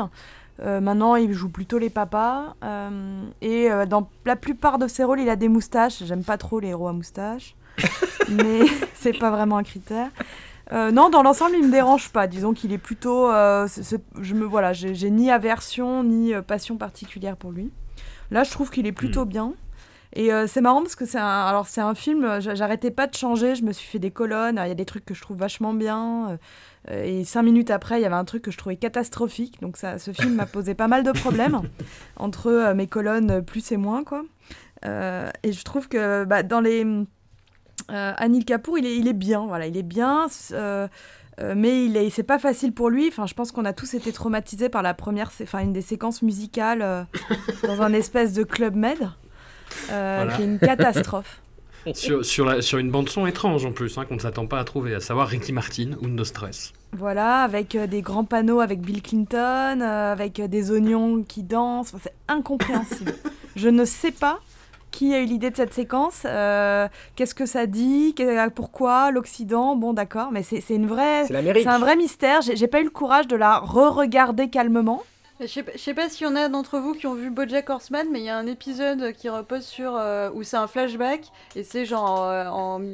Maintenant, il joue plutôt les papas. et dans la plupart de ses rôles, il a des moustaches. J'aime pas trop les héros à moustaches. mais c'est pas vraiment un critère. Euh, non, dans l'ensemble, il me dérange pas. Disons qu'il est plutôt. euh, je me voilà, j'ai ni aversion ni euh, passion particulière pour lui. Là, je trouve qu'il est plutôt bien. Et euh, c'est marrant parce que c'est un, alors c'est un film. j'a- J'arrêtais pas de changer. Je me suis fait des colonnes. Il y a des trucs que je trouve vachement bien. euh, et cinq minutes après, il y avait un truc que je trouvais catastrophique. Donc ça, ce film m'a posé pas mal de problèmes entre euh, mes colonnes plus et moins quoi. Et je trouve que bah, dans les Anil Kapoor, il est, il est bien, voilà, il est bien, euh, euh, mais il est, c'est pas facile pour lui. Enfin, je pense qu'on a tous été traumatisés par la première, enfin une des séquences musicales euh, dans un espèce de club med, euh, Voilà. qui est une catastrophe. sur, sur, la- sur une bande-son étrange en plus, hein, qu'on ne s'attend pas à trouver, à savoir Ricky Martin ou No Stress. Voilà, avec euh, des grands panneaux avec Bill Clinton, euh, avec euh, des oignons qui dansent. Enfin, c'est incompréhensible. Je ne sais pas qui a eu l'idée de cette séquence. euh, Qu'est-ce que ça dit que- Pourquoi L'Occident Bon, d'accord, mais c'est une vraie. C'est un vrai mystère. J'ai pas eu le courage de la re-regarder calmement. Je sais, pas- je sais pas s'il y en a d'entre vous qui ont vu BoJack Horseman, mais il y a un épisode qui repose sur euh, où c'est un flashback et c'est genre euh,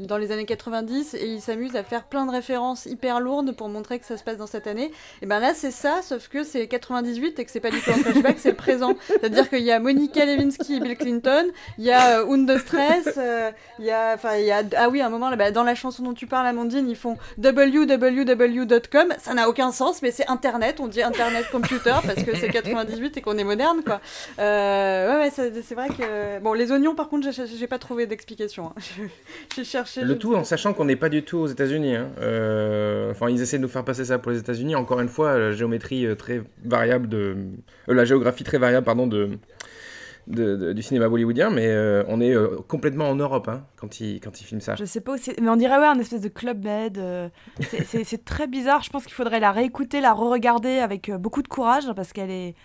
dans les années 90 et il s'amuse à faire plein de références hyper lourdes pour montrer que ça se passe dans cette année. Et ben là c'est ça, sauf que c'est 98 et que c'est pas du tout un flashback, c'est le présent. C'est-à-dire qu'il y a Monica Lewinsky et Bill Clinton, il y a euh, Undo Stress, euh, il y a, y a, ah oui à un moment là, bah, dans la chanson dont tu parles Amandine, ils font www.com, ça n'a aucun sens, mais c'est Internet, on dit Internet Computer parce que c'est 98 et qu'on est moderne, quoi. Euh, ouais, ouais, c'est vrai que. Bon, les oignons, par contre, j'ai- pas trouvé d'explication. hein. J'ai cherché. Le tout en sachant qu'on n'est pas du tout aux États-Unis. hein. Euh, Enfin, ils essaient de nous faire passer ça pour les États-Unis. Encore une fois, la géométrie euh, très variable de, euh, la géographie très variable, pardon, de, du cinéma bollywoodien. Mais euh, on est euh, complètement en Europe hein, quand ils quand ils filment ça. Je sais pas mais on dirait ouais un espèce de club med. euh, c'est très bizarre. Je pense qu'il faudrait la réécouter, la re-regarder avec euh, beaucoup de courage parce qu'elle est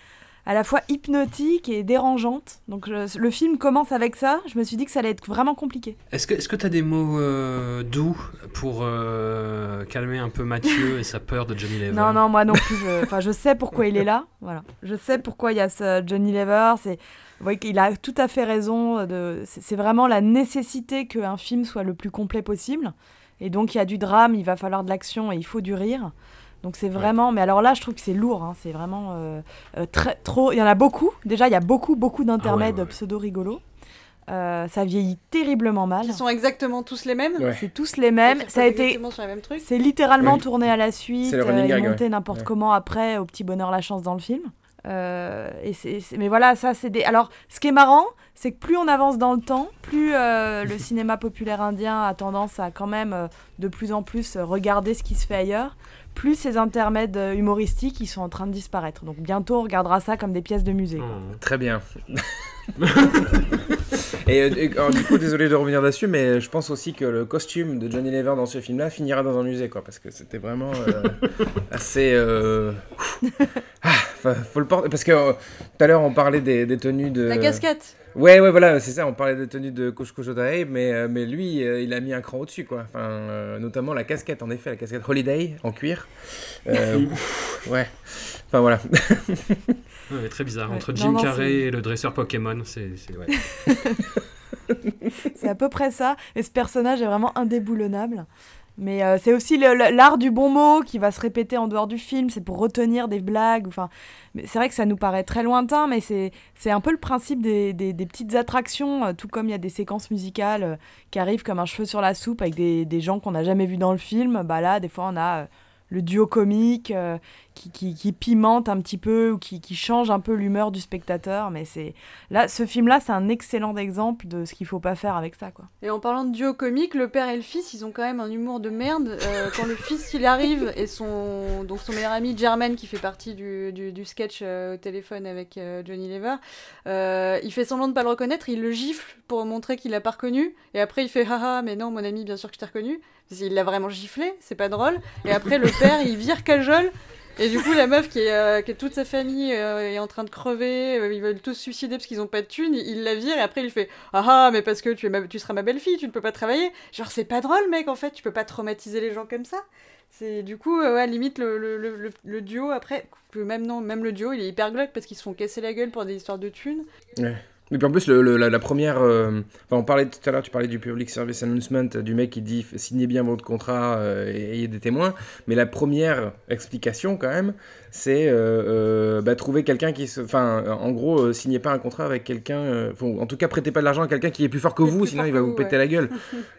à la fois hypnotique et dérangeante. Donc je- le film commence avec ça. Je me suis dit que ça allait être vraiment compliqué. Est-ce que tu as des mots euh, doux pour euh, calmer un peu Mathieu et sa peur de Johnny Lever Non non moi non plus. Je, enfin je sais pourquoi il est là. Voilà. Je sais pourquoi il y a ce Johnny Lever. C'est vous voyez qu'il a tout à fait raison. De, c'est vraiment la nécessité qu'un film soit le plus complet possible. Et donc il y a du drame, il va falloir de l'action et il faut du rire. Donc c'est vraiment, mais alors là je trouve que c'est lourd, hein, c'est vraiment euh, euh, très trop. Il y en a beaucoup. Déjà il y a beaucoup beaucoup d'intermèdes ouais, ouais. pseudo rigolos. Euh, ça vieillit terriblement mal. Qui sont exactement tous les mêmes. Ouais. C'est tous les mêmes. Ça a été, c'est littéralement Oui. tourné à la suite. C'est le running euh, monté ouais. n'importe Ouais. comment après au petit bonheur la chance dans le film. Euh, et c'est, mais voilà, ça c'est des. Alors, ce qui est marrant, c'est que plus on avance dans le temps, plus euh, le cinéma populaire indien a tendance à quand même euh, de plus en plus regarder ce qui se fait ailleurs, plus ces intermèdes euh, humoristiques ils sont en train de disparaître. Donc bientôt on regardera ça comme des pièces de musée. quoi. Oh. Très bien. et, euh, et, alors, du coup, désolé de revenir là-dessus, mais je pense aussi que le costume de Johnny Lever dans ce film-là finira dans un musée, quoi, parce que c'était vraiment euh, assez. euh, Ah, faut, faut le porter, parce que euh, tout à l'heure on parlait des, des tenues de. La casquette. Ouais, ouais, voilà, c'est ça. On parlait des tenues de Kush Kuchotae, mais euh, mais lui, euh, il a mis un cran au-dessus, quoi. Enfin, euh, notamment la casquette, en effet, la casquette Holiday en cuir. Euh, ouf, ouais. Enfin voilà. Ouais, très bizarre. Entre Jim non, Carrey et le dresseur Pokémon, c'est. c'est- ouais. C'est à peu près ça. Et ce personnage est vraiment indéboulonnable. Mais euh, c'est aussi l'art du bon mot qui va se répéter en dehors du film. C'est pour retenir des blagues. Enfin, c'est vrai que ça nous paraît très lointain, mais c'est un peu le principe des, des- petites attractions. euh, tout comme il y a des séquences musicales euh, qui arrivent comme un cheveu sur la soupe avec des, des gens qu'on n'a jamais vus dans le film. Bah là, des fois, on a le duo comique qui, qui, qui pimente un petit peu ou qui, qui change un peu l'humeur du spectateur. Mais c'est là, ce film-là, c'est un excellent exemple de ce qu'il faut pas faire avec ça, quoi. Et en parlant de duo comique, le père et le fils, ils ont quand même un humour de merde. Euh, quand le fils il arrive et son donc son meilleur ami Jermaine qui fait partie du, sketch euh, au téléphone avec euh, Johnny Lever, il fait semblant de pas le reconnaître, il le gifle pour montrer qu'il l'a pas reconnu. Et après il fait haha mais non mon ami bien sûr que je t'ai reconnu. Il l'a vraiment giflé, c'est pas drôle. Et après le père il vire Cajol. Et du coup, la meuf qui est, euh, toute sa famille euh, est en train de crever, euh, ils veulent tous se suicider parce qu'ils ont pas de thunes, il, la vire et après il fait Ah ah, mais parce que tu, es tu seras ma belle-fille, tu ne peux pas travailler. Genre, c'est pas drôle, mec, en fait, tu peux pas traumatiser les gens comme ça. C'est du coup, euh, ouais, limite le, le, le, duo après, même non, même le duo il est hyper glauque parce qu'ils se font casser la gueule pour des histoires de thunes. Et puis en plus, le, le- la, la première. euh, enfin, on parlait tout à l'heure, tu parlais du Public Service Announcement, du mec qui dit signez bien votre contrat euh, et ayez des témoins. Mais la première explication, quand même, c'est euh, euh, bah, trouver quelqu'un qui. se- Enfin, en gros, euh, signez pas un contrat avec quelqu'un. euh, en tout cas, prêtez pas de l'argent à quelqu'un qui est plus fort que vous, sinon il va vous vous, péter ouais. la gueule.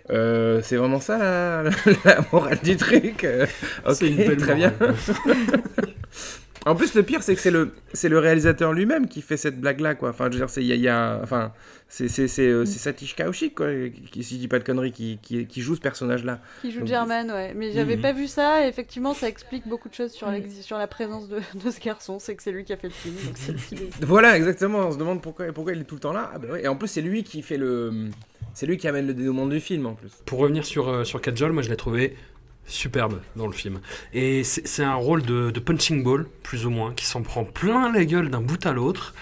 Euh, c'est vraiment ça la, la morale du truc. Ok, C'est une belle très bien. En plus, le pire, c'est que c'est le, c'est le réalisateur lui-même qui fait cette blague-là, quoi. Enfin, je veux dire, c'est, il y a, il y a- enfin, c'est, c'est, c'est, euh, c'est Satish Kaushik, quoi, qui, si je dis pas de conneries, qui, qui, qui joue ce personnage-là. Qui joue Donc, German, ouais. Mais j'avais Mhm. pas vu ça, et effectivement, ça explique beaucoup de choses sur, la présence de, de ce garçon. C'est que c'est lui qui a fait le film, donc l'est. Voilà, exactement. On se demande pourquoi, pourquoi il est tout le temps là. Ah, bah ouais. Et en plus, c'est lui qui fait le, C'est lui qui amène le dénouement du film en plus. Pour revenir sur, euh, sur Kajol, moi je l'ai trouvé superbe dans le film. Et c'est un rôle de, de punching ball, plus ou moins, qui s'en prend plein la gueule d'un bout à l'autre,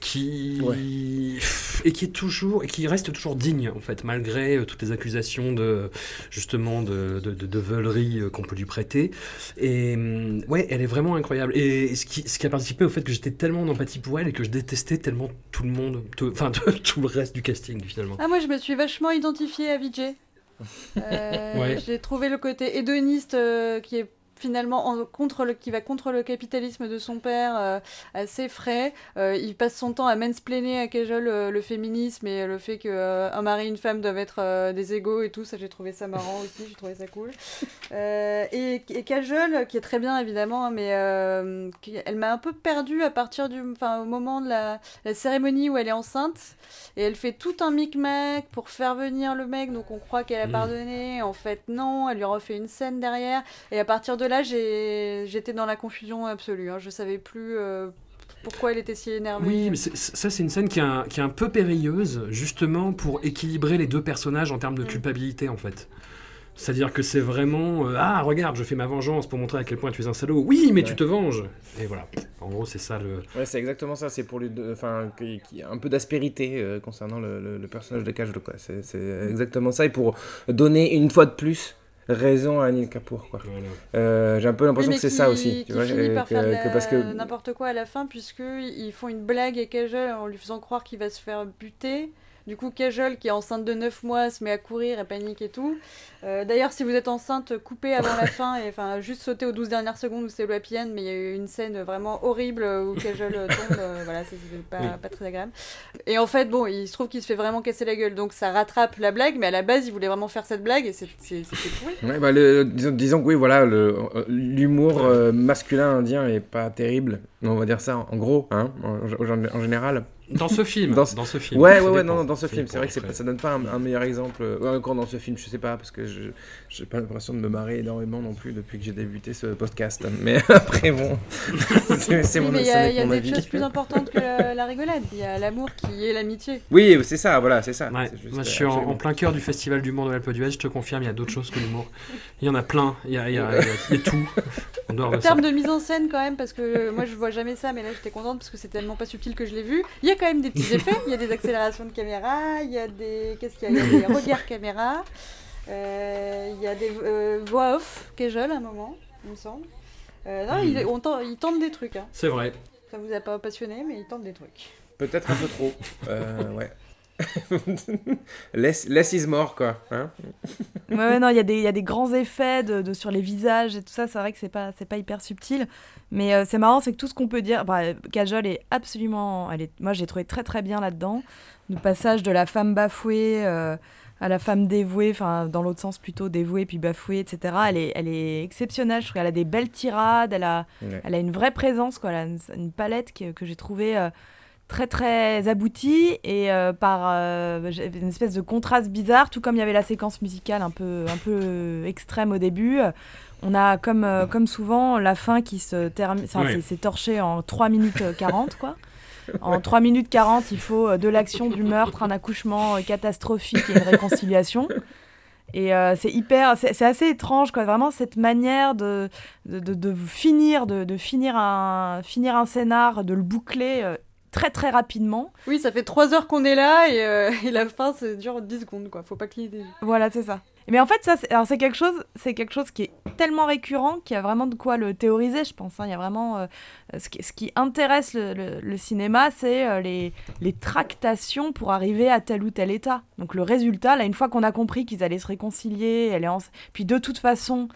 qui et qui est toujours et qui reste toujours digne en fait, malgré euh, toutes les accusations de justement de, de, de, de veulerie euh, qu'on peut lui prêter. Et hum, ouais, elle est vraiment incroyable. Et ce qui, ce qui a participé au fait que j'étais tellement en empathie pour elle et que je détestais tellement tout le monde, tout- enfin tout le reste du casting finalement. Ah, moi, je me suis vachement identifiée à Vijay. Euh, Ouais. J'ai trouvé le côté hédoniste euh, qui est finalement en- contre le, qui va contre le capitalisme de son père euh, assez frais. Euh, il passe son temps à mansplainer à Kajol euh, le féminisme et le fait qu'un mari et une femme doivent être euh, des égaux et tout. Ça, j'ai trouvé ça marrant aussi, j'ai trouvé ça cool. Euh, et, et Kajol, qui est très bien évidemment, hein, mais euh, qui- elle m'a un peu perdue à partir du, enfin, au moment de la, la cérémonie où elle est enceinte. Et elle fait tout un micmac pour faire venir le mec, donc on croit qu'elle a Mm. pardonné. En fait, non, elle lui refait une scène derrière. Et à partir de là, j'étais dans la confusion absolue. Hein. Je savais plus euh, pourquoi elle était si énervée. Oui, mais ça c'est une scène qui est, un, qui est un peu périlleuse, justement pour équilibrer les deux personnages en termes de Mm. culpabilité en fait. C'est-à-dire que c'est vraiment euh, ah regarde je fais ma vengeance pour montrer à quel point tu es un salaud. Oui mais tu te venges. Et voilà. En gros c'est ça le. Ouais, c'est exactement ça. C'est pour lui, de- enfin, qu'il qu'il y ait un peu d'aspérité euh, concernant le, le- le personnage de Kajol, quoi. C'est c'est exactement ça. Et pour donner une fois de plus raison à Anil Kapoor, quoi. voilà. Euh, J'ai un peu l'impression que c'est qui- ça aussi. Qui vois, finit euh, par que- faire de que la- parce que n'importe quoi à la fin, puisque ils font une blague à Kajol en lui faisant croire qu'il va se faire buter. Du coup, Kajol, qui est enceinte de 9 mois, se met à courir et panique et tout. Euh, D'ailleurs, si vous êtes enceinte, coupez avant la fin et enfin juste sautez aux 12 dernières secondes où c'est le happy end. Mais il y a eu une scène vraiment horrible où Kajol euh, tombe. euh, voilà, c'est pas, Oui. pas très agréable. Et en fait, bon, il se trouve qu'il se fait vraiment casser la gueule. Donc ça rattrape la blague, mais à la base, il voulait vraiment faire cette blague et c'était pourri. Ouais, bah, le- disons, disons que oui, voilà, euh, l'humour euh, masculin indien est pas terrible. On va dire ça, en gros, hein, en, en- en général. Dans ce film. Dans Dans, ce- ce film. Ouais, ouais, ouais, non, non, dans ce film, c'est vrai que pas- ça donne pas un, un meilleur exemple. Ouais, encore dans ce film, je sais pas, parce que je j'ai pas l'impression de me marrer énormément non plus depuis que j'ai débuté ce podcast. Mais après, bon, c'est Oui, mon, mais il y a, il y des avis. choses plus importantes que la, la rigolade. Il y a l'amour qui est l'amitié. Oui, c'est ça, voilà, c'est ça. Ouais, C'est juste, moi je euh, suis en, plein cœur du festival d'humour de l'Alpe d'Huez, je te confirme, il y a d'autres choses que l'humour. Il y en a plein, il y a, il y a- il y tout. En dehors de termes de mise en scène, quand même, parce que moi je vois jamais ça, mais là j'étais contente parce que c'est tellement pas subtil que je l'ai vu. Il y a quand même des petits effets, il y a des accélérations de caméra, il y a des. Qu'est-ce qu'il y a? Il y a des regards caméra, euh, il y a des euh, voix off, Kejol à un moment, il me semble. Euh, non, il, on tente, il tente des trucs. Hein. C'est vrai. Ça vous a pas passionné, mais il tente des trucs. Peut-être un peu trop. Euh, ouais. less, less is more, quoi. Hein Ouais, non, il y, a des- il y a des grands effets de, de- sur les visages et tout ça. C'est vrai que c'est pas, c'est pas hyper subtil. Mais euh, c'est marrant, c'est que tout ce qu'on peut dire. Bah, Kajol est absolument. Elle est, moi, j'ai trouvé très très bien là-dedans. Le passage de la femme bafouée euh, à la femme dévouée, enfin, dans l'autre sens plutôt, dévouée puis bafouée, etc. Elle est, elle est exceptionnelle. Je trouve qu'elle a des belles tirades. Elle a, Ouais. elle a une vraie présence, quoi. Elle a une, une palette que, que j'ai trouvée. euh, très très aboutie et par une espèce de contraste bizarre, tout comme il y avait la séquence musicale un peu, un peu extrême au début. Euh, On a comme, euh, comme souvent la fin qui se termine, enfin, Ouais. c'est- torché en 3 minutes euh, 40 quoi. En 3 minutes 40, il faut euh, de l'action, du meurtre, un accouchement euh, catastrophique et une réconciliation. Et euh, c'est hyper, c'est assez étrange, quoi. Vraiment cette manière de, de, de- de finir, de, de finir un, finir un scénar, de le boucler euh, très très rapidement. Oui, ça fait 3 heures qu'on est là et, euh, et la fin c'est dure 10 secondes quoi. Faut pas cligner des yeux. Voilà, c'est ça. Mais en fait, c'est- quelque chose, quelque chose qui est tellement récurrent qu'il y a vraiment de quoi le théoriser, je pense. hein. Il y a vraiment euh, ce, qui, ce qui intéresse le, le- cinéma, c'est euh, les, les tractations pour arriver à tel ou tel état. Donc le résultat, là, une fois qu'on a compris qu'ils allaient se réconcilier, elle est puis de toute façon.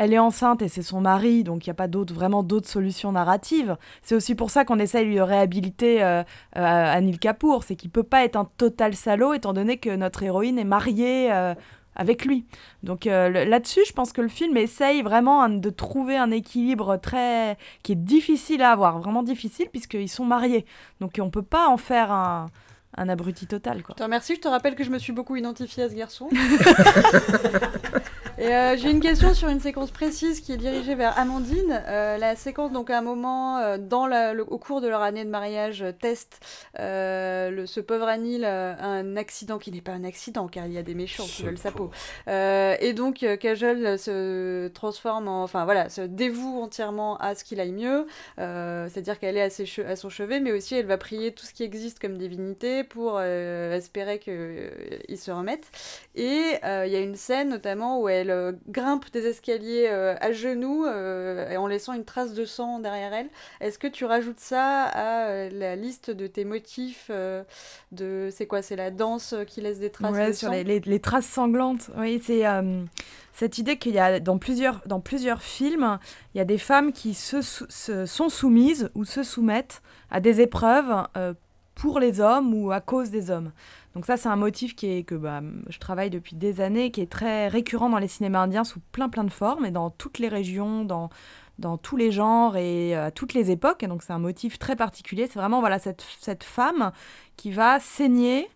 Elle est enceinte et c'est son mari, donc il n'y a pas vraiment d'autres solutions narratives. C'est aussi pour ça qu'on essaye de réhabiliter euh, Anil Kapoor, c'est qu'il peut pas être un total salaud étant donné que notre héroïne est mariée avec lui. Donc euh, là-dessus, je pense que le film essaye vraiment hein, de trouver un équilibre très qui est difficile à avoir, vraiment difficile puisqu'ils sont mariés. Donc on peut pas en faire un, un abruti total quoi. Je te remercie, je te rappelle que je me suis beaucoup identifiée à ce garçon. Et euh, j'ai une question sur une séquence précise qui est dirigée vers Amandine. Euh, la séquence, donc à un moment, euh, dans la- le- au cours de leur année de mariage, test, le- ce pauvre Anil un accident qui n'est pas un accident car il y a des méchants qui veulent sa peau. et donc Kajol se transforme en, enfin voilà, se dévoue entièrement à ce qu'il aille mieux. C'est-à-dire qu'elle est à, ses che- à son chevet, mais aussi elle va prier tout ce qui existe comme divinité pour espérer qu'il se remette. Et il y a une scène notamment où elle euh, grimpe des escaliers euh, à genoux euh, et en laissant une trace de sang derrière elle. Est-ce que tu rajoutes ça à la liste de tes motifs de c'est quoi C'est la danse qui laisse des traces Ouais, de sur sang les, les- les traces sanglantes. Oui, c'est cette idée qu'il y a dans plusieurs, dans plusieurs films, il y a des femmes qui se, sont soumises ou se soumettent à des épreuves euh, pour les hommes ou à cause des hommes. Donc ça, c'est un motif qui est, que bah, je travaille depuis des années, qui est très récurrent dans les cinémas indiens sous plein plein de formes et dans toutes les régions, dans, dans tous les genres et euh, à toutes les époques. Et donc c'est un motif très particulier. C'est vraiment voilà, cette, cette femme qui va saigner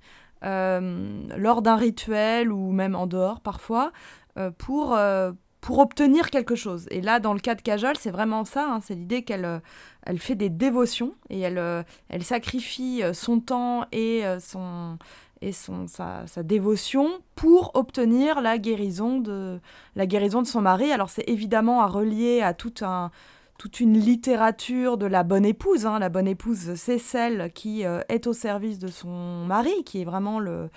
euh, lors d'un rituel ou même en dehors parfois euh, pour, pour obtenir quelque chose. Et là, dans le cas de Kajol, c'est vraiment ça. hein, c'est l'idée qu'elle elle fait des dévotions et elle, elle sacrifie son temps et, son, et son, sa, sa dévotion pour obtenir la guérison de, la guérison de son mari. Alors c'est évidemment à relier à tout un toute une littérature de la bonne épouse. hein. La bonne épouse, c'est celle qui euh, est au service de son mari, qui est vraiment le,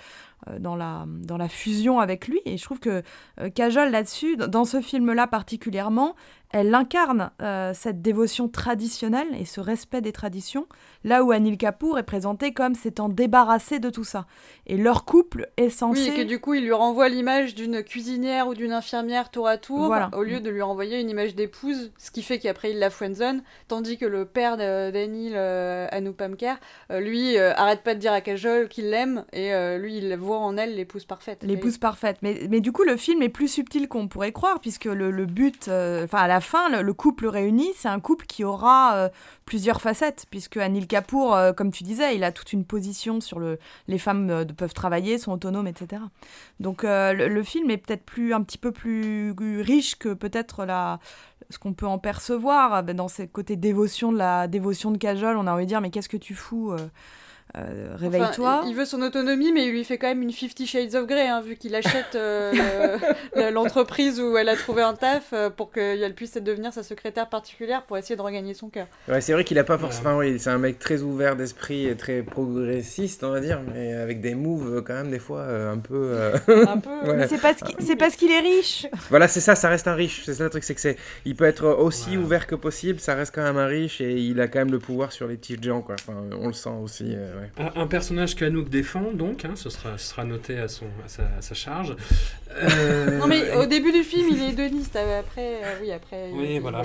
dans, la, dans la fusion avec lui. Et je trouve que euh, Kajol, là-dessus, dans ce film-là particulièrement, elle incarne euh, cette dévotion traditionnelle et ce respect des traditions, là où Anil Kapoor est présenté comme s'étant débarrassé de tout ça. Et leur couple est censé... Oui, et que du coup, il lui renvoie l'image d'une cuisinière ou d'une infirmière tour à tour, Voilà. au lieu de lui renvoyer une image d'épouse, ce qui fait qu'après il la friendzone, tandis que le père d'Anil, euh, Anupamkar, euh, lui, euh, arrête pas de dire à Kajol qu'il l'aime, et euh, lui, il voit en elle l'épouse parfaite. L'épouse parfaite. Mais, mais du coup, le film est plus subtil qu'on pourrait croire, puisque le, le but, euh, enfin à la fin, le, le couple réuni, c'est un couple qui aura euh, plusieurs facettes, puisque Anil Kapoor, euh, comme tu disais, il a toute une position sur le, les femmes peuvent travailler, sont autonomes, etc. Donc le, le film est peut-être plus un petit peu plus riche que peut-être la ce qu'on peut en percevoir dans ces côtés dévotion de la dévotion de Kajol. On a envie de dire mais qu'est-ce que tu fous euh, Enfin, Réveille-toi. il, veut son autonomie, mais il lui fait quand même une Fifty Shades of Grey, hein, vu qu'il achète euh, le- le- l'entreprise où elle a trouvé un taf euh, pour qu'elle puisse devenir sa secrétaire particulière pour essayer de regagner son cœur. Ouais, c'est vrai qu'il a pas forcément. Enfin, oui, c'est un mec très ouvert d'esprit et très progressiste, on va dire, mais avec des moves quand même des fois euh, un peu. euh, Un peu. Ouais. Mais c'est parce qu'il c'est parce qu'il est riche. Voilà, c'est ça, ça reste un riche. C'est ça le truc, c'est que c'est, il peut être aussi ouvert que possible, ça reste quand même un riche et il a quand même le pouvoir sur les petits gens, quoi. Enfin, on le sent aussi. Euh, ouais. Un, un personnage qu'Anouk défend, donc, hein, ce, sera, ce sera noté à, son, à, sa, à sa charge. Euh, Non mais au début du film il est hédoniste, euh, après euh, oui après. il- Oui, voilà.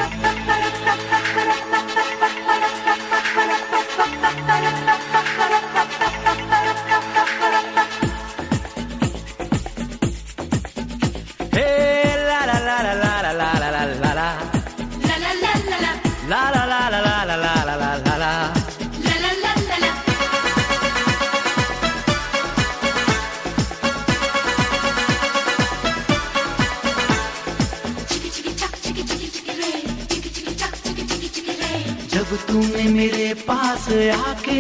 पास आके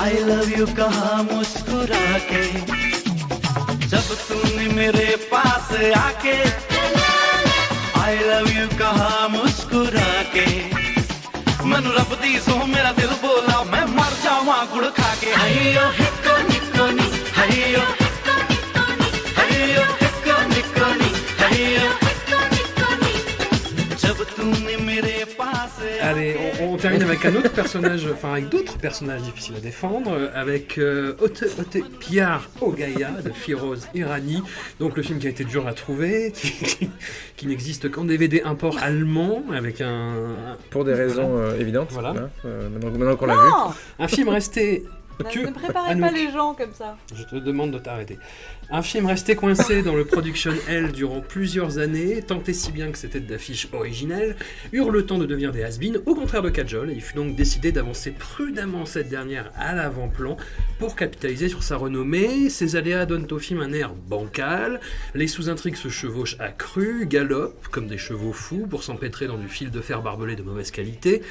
I love you कहा मुस्कुरा के जब तूने मेरे पास आके I love you कहा मुस्कुरा के मन रब दी सो, मेरा दिल बोला, मैं मर जावा गुड़ खा के आई ओ हिकन termine avec un autre personnage, enfin avec d'autres personnages difficiles à défendre, euh, avec euh, Ote, Ote Piar Ogaya de Firoz Irani, donc le film qui a été dur à trouver, qui, qui- qui n'existe qu'en DVD import allemand, avec un, Pour des raisons euh, évidentes. Voilà. hein, euh, maintenant, maintenant qu'on l'a vu. Un film resté Tu- Ne préparez Anouk. pas les gens comme ça. Je te demande de t'arrêter. Un film resté coincé dans le production L durant plusieurs années, tant et si bien que ses têtes d'affiche originelles eurent le temps de devenir des has au contraire de Kajol, et il fut donc décidé d'avancer prudemment cette dernière à l'avant-plan pour capitaliser sur sa renommée. Ses aléas donnent au film un air bancal, les sous-intrigues se chevauchent à cru, galopent comme des chevaux fous pour s'empêtrer dans du fil de fer barbelé de mauvaise qualité.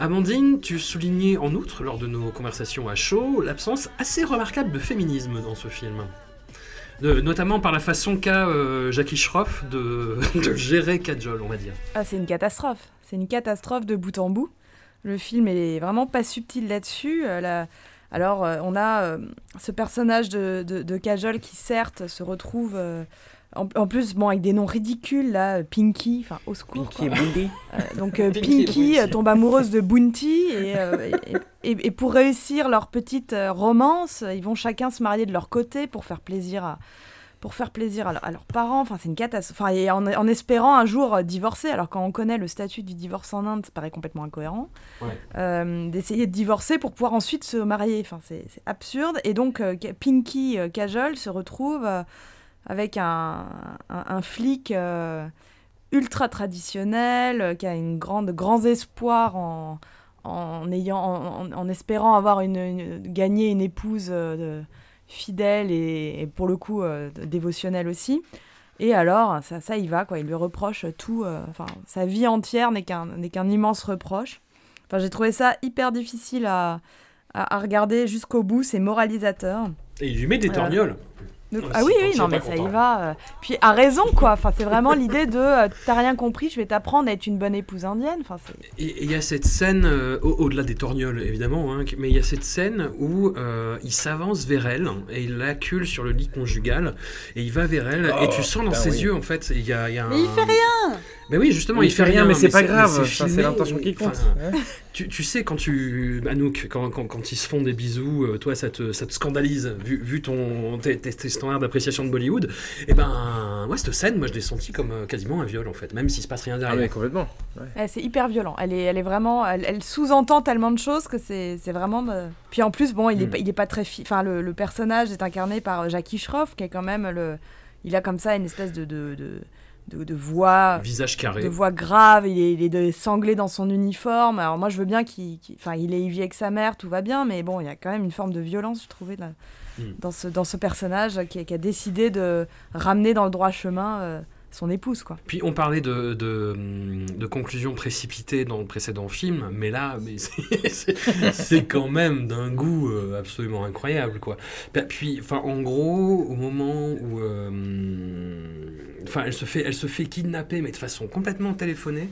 Amandine, tu soulignais en outre, lors de nos conversations à chaud, l'absence assez remarquable de féminisme dans ce film. De- notamment par la façon qu'a euh, Jackie Schroff de, de gérer Kajol, on va dire. Ah, c'est une catastrophe. C'est une catastrophe de bout en bout. Le film est vraiment pas subtil là-dessus. Euh, Alors, euh, on a ce personnage de, de, de Kajol qui, certes, se retrouve. En, en plus, bon, avec des noms ridicules, là, Pinky, enfin, au secours. Pinky quoi. et Bundy. Euh, donc euh, Pinky Bounty. euh, tombe amoureuse de Bounty et, et, et- et pour réussir leur petite romance, ils vont chacun se marier de leur côté pour faire plaisir à pour faire plaisir à, leur- à leurs parents. Enfin, c'est une catastrophe. Enfin, et en, en espérant un jour divorcer. Alors quand on connaît le statut du divorce en Inde, ça paraît complètement incohérent. Ouais. D'essayer de divorcer pour pouvoir ensuite se marier. Enfin, c'est absurde. Et donc Pinky Kajol se retrouve avec un, un, un flic. euh, ultra traditionnel, euh, qui a une grande, grands espoirs en, en, ayant, en, espérant avoir une, une- gagner une épouse euh, fidèle et, et pour le coup euh, dévotionnelle aussi. Et alors, ça, ça y va, quoi. Il lui reproche tout. Enfin, sa vie entière n'est qu'un n'est qu'un immense reproche. Enfin, j'ai trouvé ça hyper difficile à, à, à regarder jusqu'au bout. C'est moralisateur. Et il lui met des torgnoles. Donc- ah c'est oui, oui, non, mais ça y va. euh. Puis à raison, quoi. Enfin, c'est vraiment l'idée de euh, t'as rien compris, je vais t'apprendre à être une bonne épouse indienne. Enfin, c'est Et il y a cette scène, euh, au- au-delà des torgnoles évidemment, hein, mais il y a cette scène où euh, il s'avance vers elle et il l'accule sur le lit conjugal et il va vers elle et tu sens dans putain, ses oui. yeux en fait, il y a, il y a Mais il un- fait rien Mais oui, justement, il, fait rien, mais c'est pas grave. C'est l'intention qui compte. Ouais. Tu, tu sais, quand tu. Anouk, quand, quand, quand ils se font des bisous, toi, ça te, ça te scandalise, vu, vu ton, tes, tes- tes standards d'appréciation de Bollywood. Et ben, ouais, cette scène, moi, je l'ai senti comme euh, quasiment un viol, en fait, même s'il se passe rien Ah, derrière. complètement. Ouais, c'est hyper violent. Elle est, elle est vraiment, elle, elle sous-entend tellement de choses que c'est, c'est vraiment. de- Puis en plus, bon, il est, Mm. pas- il est pas très, fi- enfin, le, le personnage est incarné par euh, Jackie Schroff, qui est quand même le, il a comme ça une espèce de de, de, de- de voix, Visage carré. de voix grave. Il est, il est de- sanglé dans son uniforme. Alors moi, je veux bien qu'il, enfin, il est, il vit avec sa mère, tout va bien, mais bon, il y a quand même une forme de violence, je trouvais là, Mm. dans ce, dans ce personnage qui, qui a décidé de ramener dans le droit chemin euh, son épouse, quoi. Puis on parlait de, de, de conclusions précipitées dans le précédent film, mais là, mais c'est- quand même d'un goût euh, absolument incroyable, quoi. Puis- Puis, enfin, en gros, au moment où, euh, enfin, elle se fait, elle se fait kidnapper, mais de façon complètement téléphonée.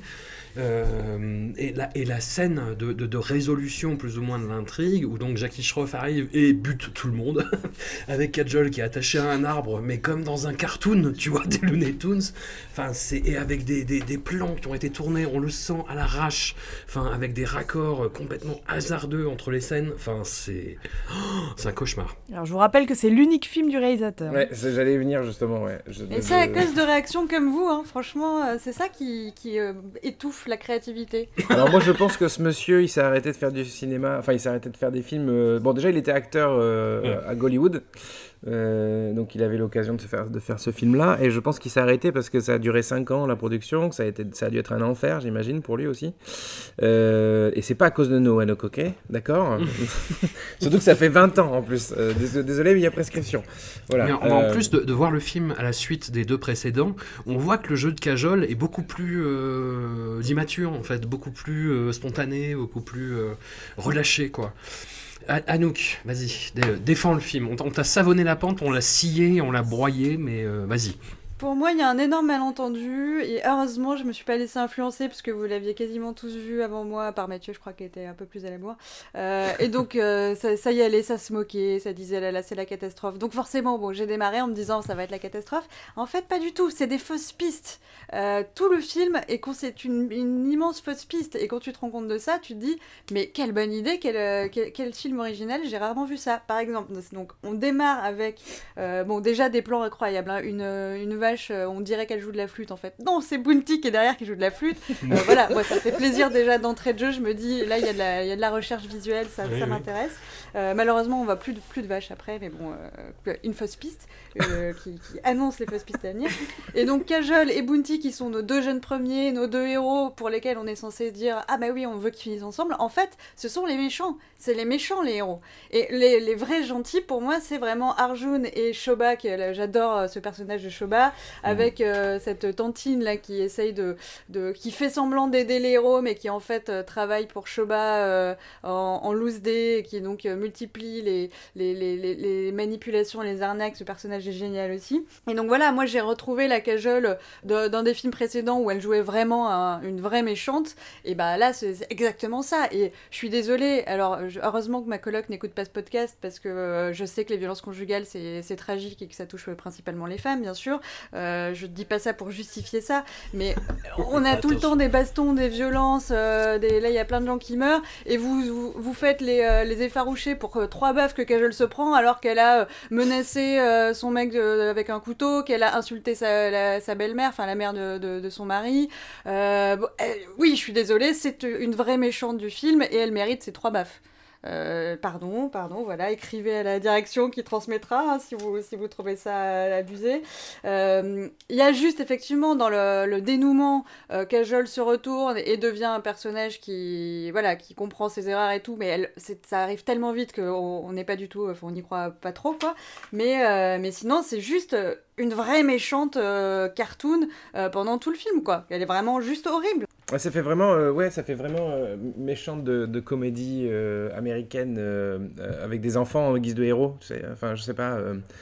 Euh, et, la, et la scène de, de- de résolution plus ou moins de l'intrigue où donc Jackie Schroff arrive et bute tout le monde avec Kajol qui est attaché à un arbre mais comme dans un cartoon tu vois des Looney Tunes Enfin, c'est et avec des, des, des plans qui ont été tournés, on le sent à l'arrache. Enfin, avec des raccords complètement hasardeux entre les scènes. Enfin, c'est oh, c'est un cauchemar. Alors je vous rappelle que c'est l'unique film du réalisateur. Ouais, c'est- j'allais y venir justement. Ouais. Je- Et je- c'est à cause de réactions comme vous, hein. franchement, euh, c'est ça qui, qui euh, étouffe la créativité. Alors moi je pense que ce monsieur il s'est arrêté de faire du cinéma, enfin il s'est arrêté de faire des films. euh, Bon déjà il était acteur euh, Ouais. à Gollywood, euh, donc il avait l'occasion de, se faire, de faire ce film là et je pense qu'il s'est arrêté parce que ça a duré 5 ans la production, que ça a, été, ça a dû être un enfer j'imagine pour lui aussi. Euh, et c'est pas à cause de Noël ok, d'accord Surtout que ça fait 20 ans en plus, Euh, dés- désolé mais il y a prescription. Voilà. Mais en, en plus de, de voir le film à la suite des deux précédents, on voit que le jeu de Cajol est beaucoup plus immature, en fait, beaucoup plus spontané, beaucoup plus relâché, quoi. Anouk, vas-y, dé- défends le film. On t'a- on t'a savonné la pente, on l'a scié, on l'a broyé, mais euh, vas-y. Pour moi, il y a un énorme malentendu et heureusement, je me suis pas laissé influencer parce que vous l'aviez quasiment tous vu avant moi, à part Mathieu, je crois qu'il était un peu plus à la bourre. Euh, et donc, euh, ça, y allait, ça se moquait, ça disait là là, c'est la catastrophe. Donc forcément, bon, j'ai démarré en me disant ça va être la catastrophe. En fait, pas du tout, c'est des fausses pistes. Euh, tout le film est c'est une, immense fausse piste et quand tu te rends compte de ça, tu te dis mais quelle bonne idée, quel, quel, film original, j'ai rarement vu ça. Par exemple, donc on démarre avec bon déjà des plans incroyables, hein, une, une vache vache, euh, on dirait qu'elle joue de la flûte en fait. Non, c'est Bounty qui est derrière qui joue de la flûte. Euh, voilà, moi ça me fait plaisir déjà d'entrée de jeu. Je me dis, là il y, a de la- il y a de la recherche visuelle, ça, Oui, ça oui. m'intéresse. Euh, malheureusement, on voit plus de, plus de vaches après, mais bon, une fausse piste euh, qui, qui annonce les fausses pistes à venir. Et donc Kajol et Bounty qui sont nos deux jeunes premiers, nos deux héros pour lesquels on est censé dire ah bah oui on veut qu'ils finissent ensemble. En fait, ce sont les méchants. C'est les méchants les héros. Et les, les vrais gentils pour moi c'est vraiment Arjun et Shoba. J'adore euh, ce personnage de Shoba avec euh, cette tantine là qui essaye de, de qui fait semblant d'aider les héros mais qui en fait euh, travaille pour Shoba en, en loose day et qui donc multiplie les, les, les, les, les manipulations, les arnaques. Ce personnage est génial aussi. Et donc voilà, moi j'ai retrouvé la Cajole de- dans des films précédents où elle jouait vraiment un- une vraie méchante. Et bah là, c'est exactement ça. Et je suis désolée. Alors, heureusement que ma coloc n'écoute pas ce podcast parce que euh, je sais que les violences conjugales c'est tragique et que ça touche principalement les femmes, bien sûr. Euh, je dis pas ça pour justifier ça, mais on a tout le temps des bastons, des violences. euh, des... Là, il y a plein de gens qui meurent et vous vous, vous faites les, les effarouchés pour trois baffes que Cajole se prend alors qu'elle a menacé son mec avec un couteau, qu'elle a insulté sa, sa belle-mère, enfin la mère de, son mari. Euh, oui, je suis désolée, c'est une vraie méchante du film et elle mérite ses trois baffes. Euh, pardon, pardon, voilà, écrivez à la direction qui transmettra hein, si, vous, si vous trouvez ça abusé. Euh, Il y a juste effectivement dans le, dénouement, euh, se retourne et devient un personnage qui, voilà, qui comprend ses erreurs et tout, mais elle, ça arrive tellement vite qu'on on n'est pas du tout, on n'y croit pas trop, quoi. Mais, euh, mais sinon, c'est juste une vraie méchante cartoon pendant tout le film, quoi. Elle est vraiment juste horrible. Ouais, ça fait vraiment, euh, ouais, ça fait vraiment euh, méchante de, de comédie euh, américaine avec des enfants en guise de héros. Tu sais, enfin, je sais pas,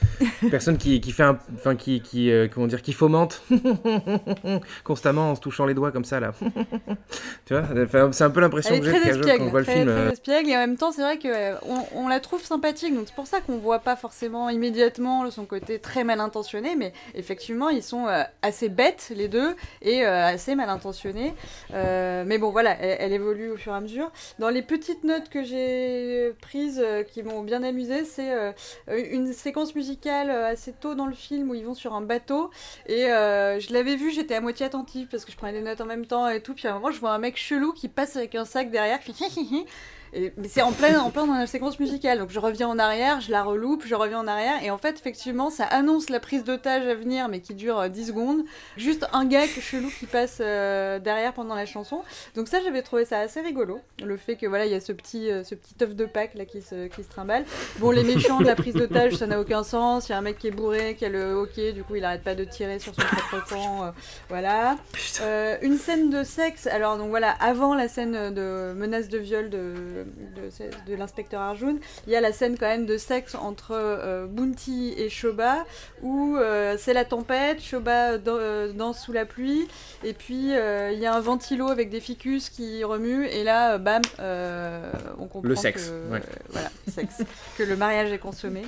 personne qui, qui fait un, enfin, qui, qui, comment dire, qui fomente constamment en se touchant les doigts comme ça là. tu vois, c'est un peu l'impression que j'ai quand on voit le très, film. euh, espiègle, et en même temps, c'est vrai que euh, on, on la trouve sympathique, donc c'est pour ça qu'on voit pas forcément immédiatement son côté très mal intentionné, mais effectivement, ils sont assez bêtes les deux et assez mal intentionnés. Euh, mais bon, voilà, elle, évolue au fur et à mesure. Dans les petites notes que j'ai prises euh, qui m'ont bien amusé, c'est euh, une séquence musicale assez tôt dans le film où ils vont sur un bateau et je l'avais vu, j'étais à moitié attentive parce que je prenais des notes en même temps et tout. Puis à un moment, je vois un mec chelou qui passe avec un sac derrière, qui Et, mais c'est en plein, en plein dans la séquence musicale. Donc je reviens en arrière, je la reloupe, je reviens en arrière. Et en fait, effectivement, ça annonce la prise d'otage à venir, mais qui dure euh, 10 secondes. Juste un gars que- chelou qui passe euh, derrière pendant la chanson. Donc ça, j'avais trouvé ça assez rigolo. Le fait que voilà, il y a ce petit, euh, ce petit œuf de Pâques là qui se, qui se trimballe. Bon, les méchants de la prise d'otage, ça n'a aucun sens. Il y a un mec qui est bourré, qui a le hockey, du coup, il arrête pas de tirer sur son propre camp. euh, voilà. Euh, une scène de sexe, alors donc voilà, avant la scène de menace de viol de, de, de l'inspecteur Arjun, il y a la scène quand même de sexe entre euh, Bounty et Shoba, où euh, c'est la tempête, Shoba euh, danse sous la pluie, et puis il y a un ventilo avec des ficus qui remuent, et là, bam, on comprend Le sexe, que, ouais. voilà, sexe, que le mariage est consommé.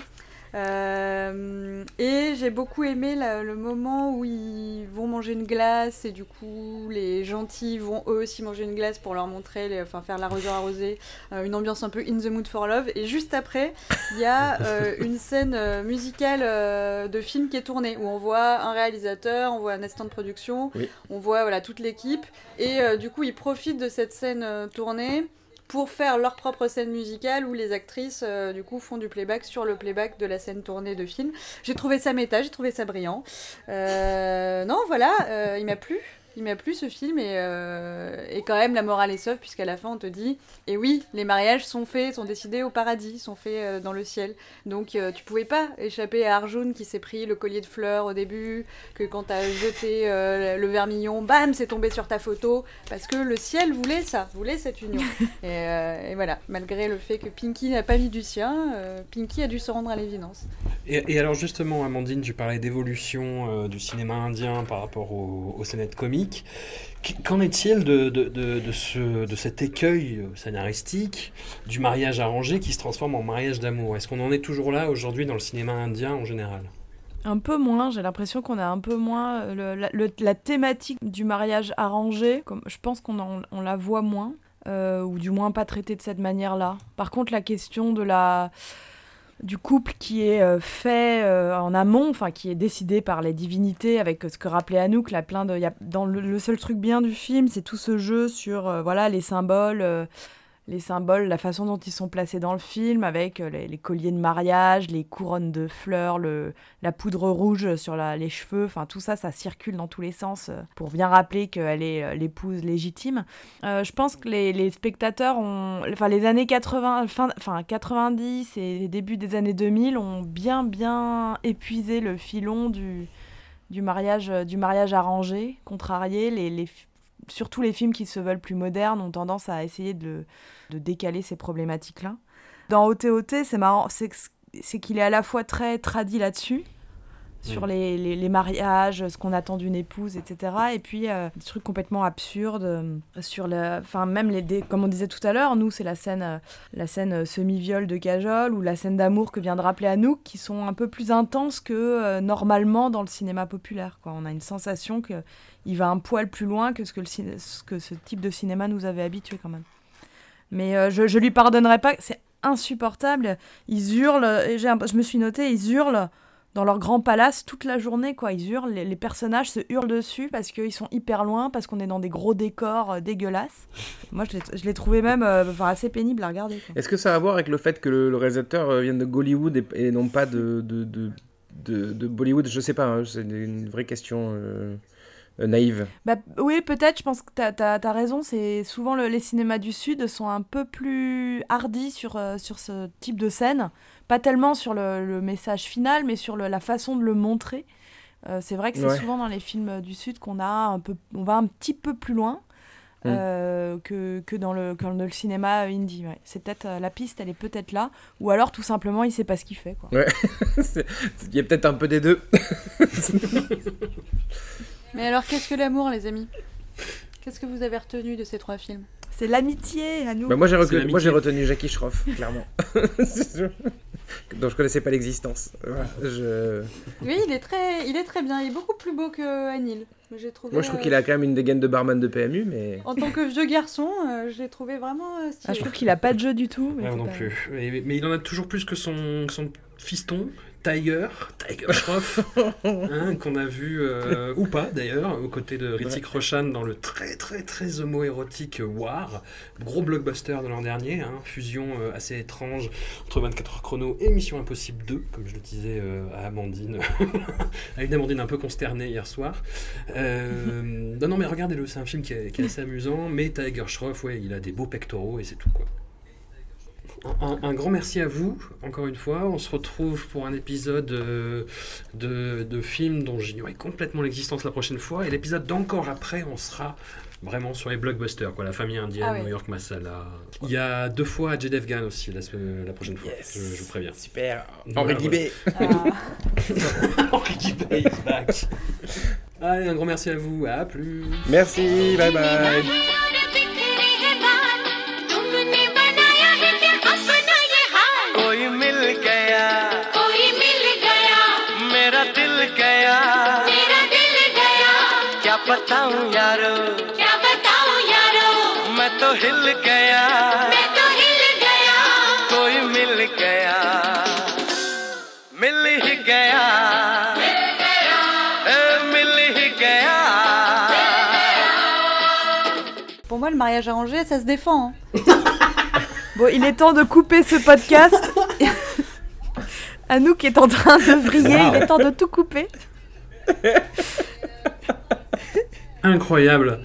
Euh, et j'ai beaucoup aimé la- le moment où ils vont manger une glace et du coup les gentils vont eux aussi manger une glace pour leur montrer, les- enfin faire l'arroseur arrosé, euh, une ambiance un peu in the mood for love. Et juste après, il y a euh, une scène musicale de film qui est tournée où on voit un réalisateur, on voit un assistant de production, Oui. on voit voilà toute l'équipe et du coup ils profitent de cette scène tournée pour faire leur propre scène musicale où les actrices euh, du coup font du playback sur le playback de la scène tournée de film. J'ai trouvé ça méta, j'ai trouvé ça brillant. Euh, non, voilà, euh, il m'a plu. Il m'a plu ce film et, euh, et quand même la morale est sauve puisqu'à la fin on te dit et oui les mariages sont faits sont décidés au paradis sont faits euh, dans le ciel donc euh, tu pouvais pas échapper à Arjun qui s'est pris le collier de fleurs au début que quand t'as jeté euh, le vermillon bam c'est tombé sur ta photo parce que le ciel voulait ça voulait cette union. Et, euh, et voilà malgré le fait que Pinky n'a pas mis du sien euh, Pinky a dû se rendre à l'évidence. Et, et alors justement, Amandine, tu parlais d'évolution euh, du cinéma indien par rapport au, au scénettes comiques. Qu- Qu'en est-il de, ce, de cet écueil scénaristique du mariage arrangé qui se transforme en mariage d'amour? Est-ce qu'on en est toujours là aujourd'hui dans le cinéma indien en général? Un peu moins, j'ai l'impression qu'on a un peu moins euh, la thématique du mariage arrangé, comme, je pense qu'on en- on la voit moins, euh, ou du moins pas traitée de cette manière-là. Par contre, la question de la du couple qui est euh, fait euh, en amont, enfin qui est décidé par les divinités, avec ce que rappelait Anouk, là, plein de, y a, dans le, le seul truc bien du film, c'est tout ce jeu sur euh, voilà les symboles, les symboles, la façon dont ils sont placés dans le film, avec euh, les, colliers de mariage, les couronnes de fleurs, le, la poudre rouge sur les cheveux, enfin tout ça, ça circule dans tous les sens euh, pour bien rappeler qu'elle est euh, l'épouse légitime. Je pense que les, spectateurs ont, enfin les années 80, fin, enfin 90 et les débuts des années 2000 ont bien bien épuisé le filon du du mariage du mariage arrangé, contrarié. Les, les surtout les films qui se veulent plus modernes ont tendance à essayer de, de décaler ces problématiques-là. Dans OTOT, c'est marrant, c'est qu'il est à la fois très tradit là-dessus, sur les, les- les mariages, ce qu'on attend d'une épouse, etc. Et puis euh, des trucs complètement absurdes euh, sur le, enfin même les, dé- comme on disait tout à l'heure, nous c'est la scène, euh, la scène semi-viol de Cajol ou la scène d'amour que vient de rappeler Anouk, qui sont un peu plus intenses que normalement dans le cinéma populaire. Quoi. On a une sensation que il va un poil plus loin que ce que, le ce que ce type de cinéma nous avait habitués quand même. Mais je, je lui pardonnerai pas, c'est insupportable. Ils hurlent, et j'ai un- je me suis noté, ils hurlent dans leur grand palace toute la journée, quoi. Ils hurlent, les, les personnages se hurlent dessus parce qu'ils sont hyper loin, parce qu'on est dans des gros décors euh, dégueulasses. Moi, je l'ai- trouvé même euh, enfin, assez pénible à regarder. Est-ce que ça a à voir avec le fait que le, le réalisateur euh, vienne de Gollywood et, et non pas de, de, de, de- de Bollywood? Je sais pas, hein, c'est une vraie question euh, euh, naïve. Bah, oui, peut-être, je pense que tu as, raison. C'est souvent le- les cinémas du Sud sont un peu plus hardis sur, euh, sur ce type de scène. Pas tellement sur le, le message final, mais sur le- la façon de le montrer. Euh, c'est vrai que c'est Ouais. souvent dans les films du Sud qu'on a un peu, on va un petit peu plus loin. Mm. euh, que, que, dans le, que dans le cinéma indie. ouais. C'est peut-être euh, la piste, elle est peut-être là, ou alors tout simplement il sait pas ce qu'il fait. Quoi. Il y a peut-être un peu des deux. Mais alors, qu'est-ce que l'amour, les amis? Qu'est-ce que vous avez retenu de ces trois films? C'est l'amitié à nous. Bah, moi, j'ai j'ai retenu Jackie Schroff, clairement. dont je connaissais pas l'existence. Voilà, je... Oui, il est très, il est très bien. Il est beaucoup plus beau que Anil. Trouvé. Moi, je trouve euh, qu'il a quand même une dégaine de barman de PMU, mais... En tant que vieux garçon, euh, je l'ai trouvé vraiment euh, stylé. Ah, je trouve qu'il a pas de jeu du tout. Mais c'est non pas- plus. Mais, mais il en a toujours plus que son, son fiston, Tiger, Tiger Schroff, hein, qu'on a vu, euh, ou pas d'ailleurs, aux côtés de Ritzik Roshan dans le très très très homo-érotique War, gros blockbuster de l'an dernier, hein, fusion euh, assez étrange entre 24 heures chrono et Mission Impossible 2, comme je le disais euh, à Amandine, à une Amandine un peu consternée hier soir. Non, non, mais regardez-le, c'est un film qui est, qui est assez amusant, mais Tiger Schroff, ouais, il a des beaux pectoraux et c'est tout quoi. Un, un grand merci à vous, encore une fois. On se retrouve pour un épisode euh, de, de film dont j'ignorais complètement l'existence la prochaine fois. Et l'épisode d'encore après, on sera vraiment sur les blockbusters, quoi. La famille indienne, Ah ouais. New York Masala. Il y a deux fois Jed Afghan aussi la, la prochaine fois, Yes. je, je vous préviens. Super. Henri. Guibé. Ah. Henri Guibé is back. Allez, un grand merci à vous. À plus. Merci, bye bye. बताऊं यारो क्या बताऊं यारो मैं तो हिल गया मैं तो हिल गया कोई मिल गया मिल ही गया ए, मिल ही गया Pour moi, le mariage arrangé, ça se défend. hein. Bon, il est temps de couper ce podcast. Anouk est en train de vriller, il est temps de tout couper. Incroyable.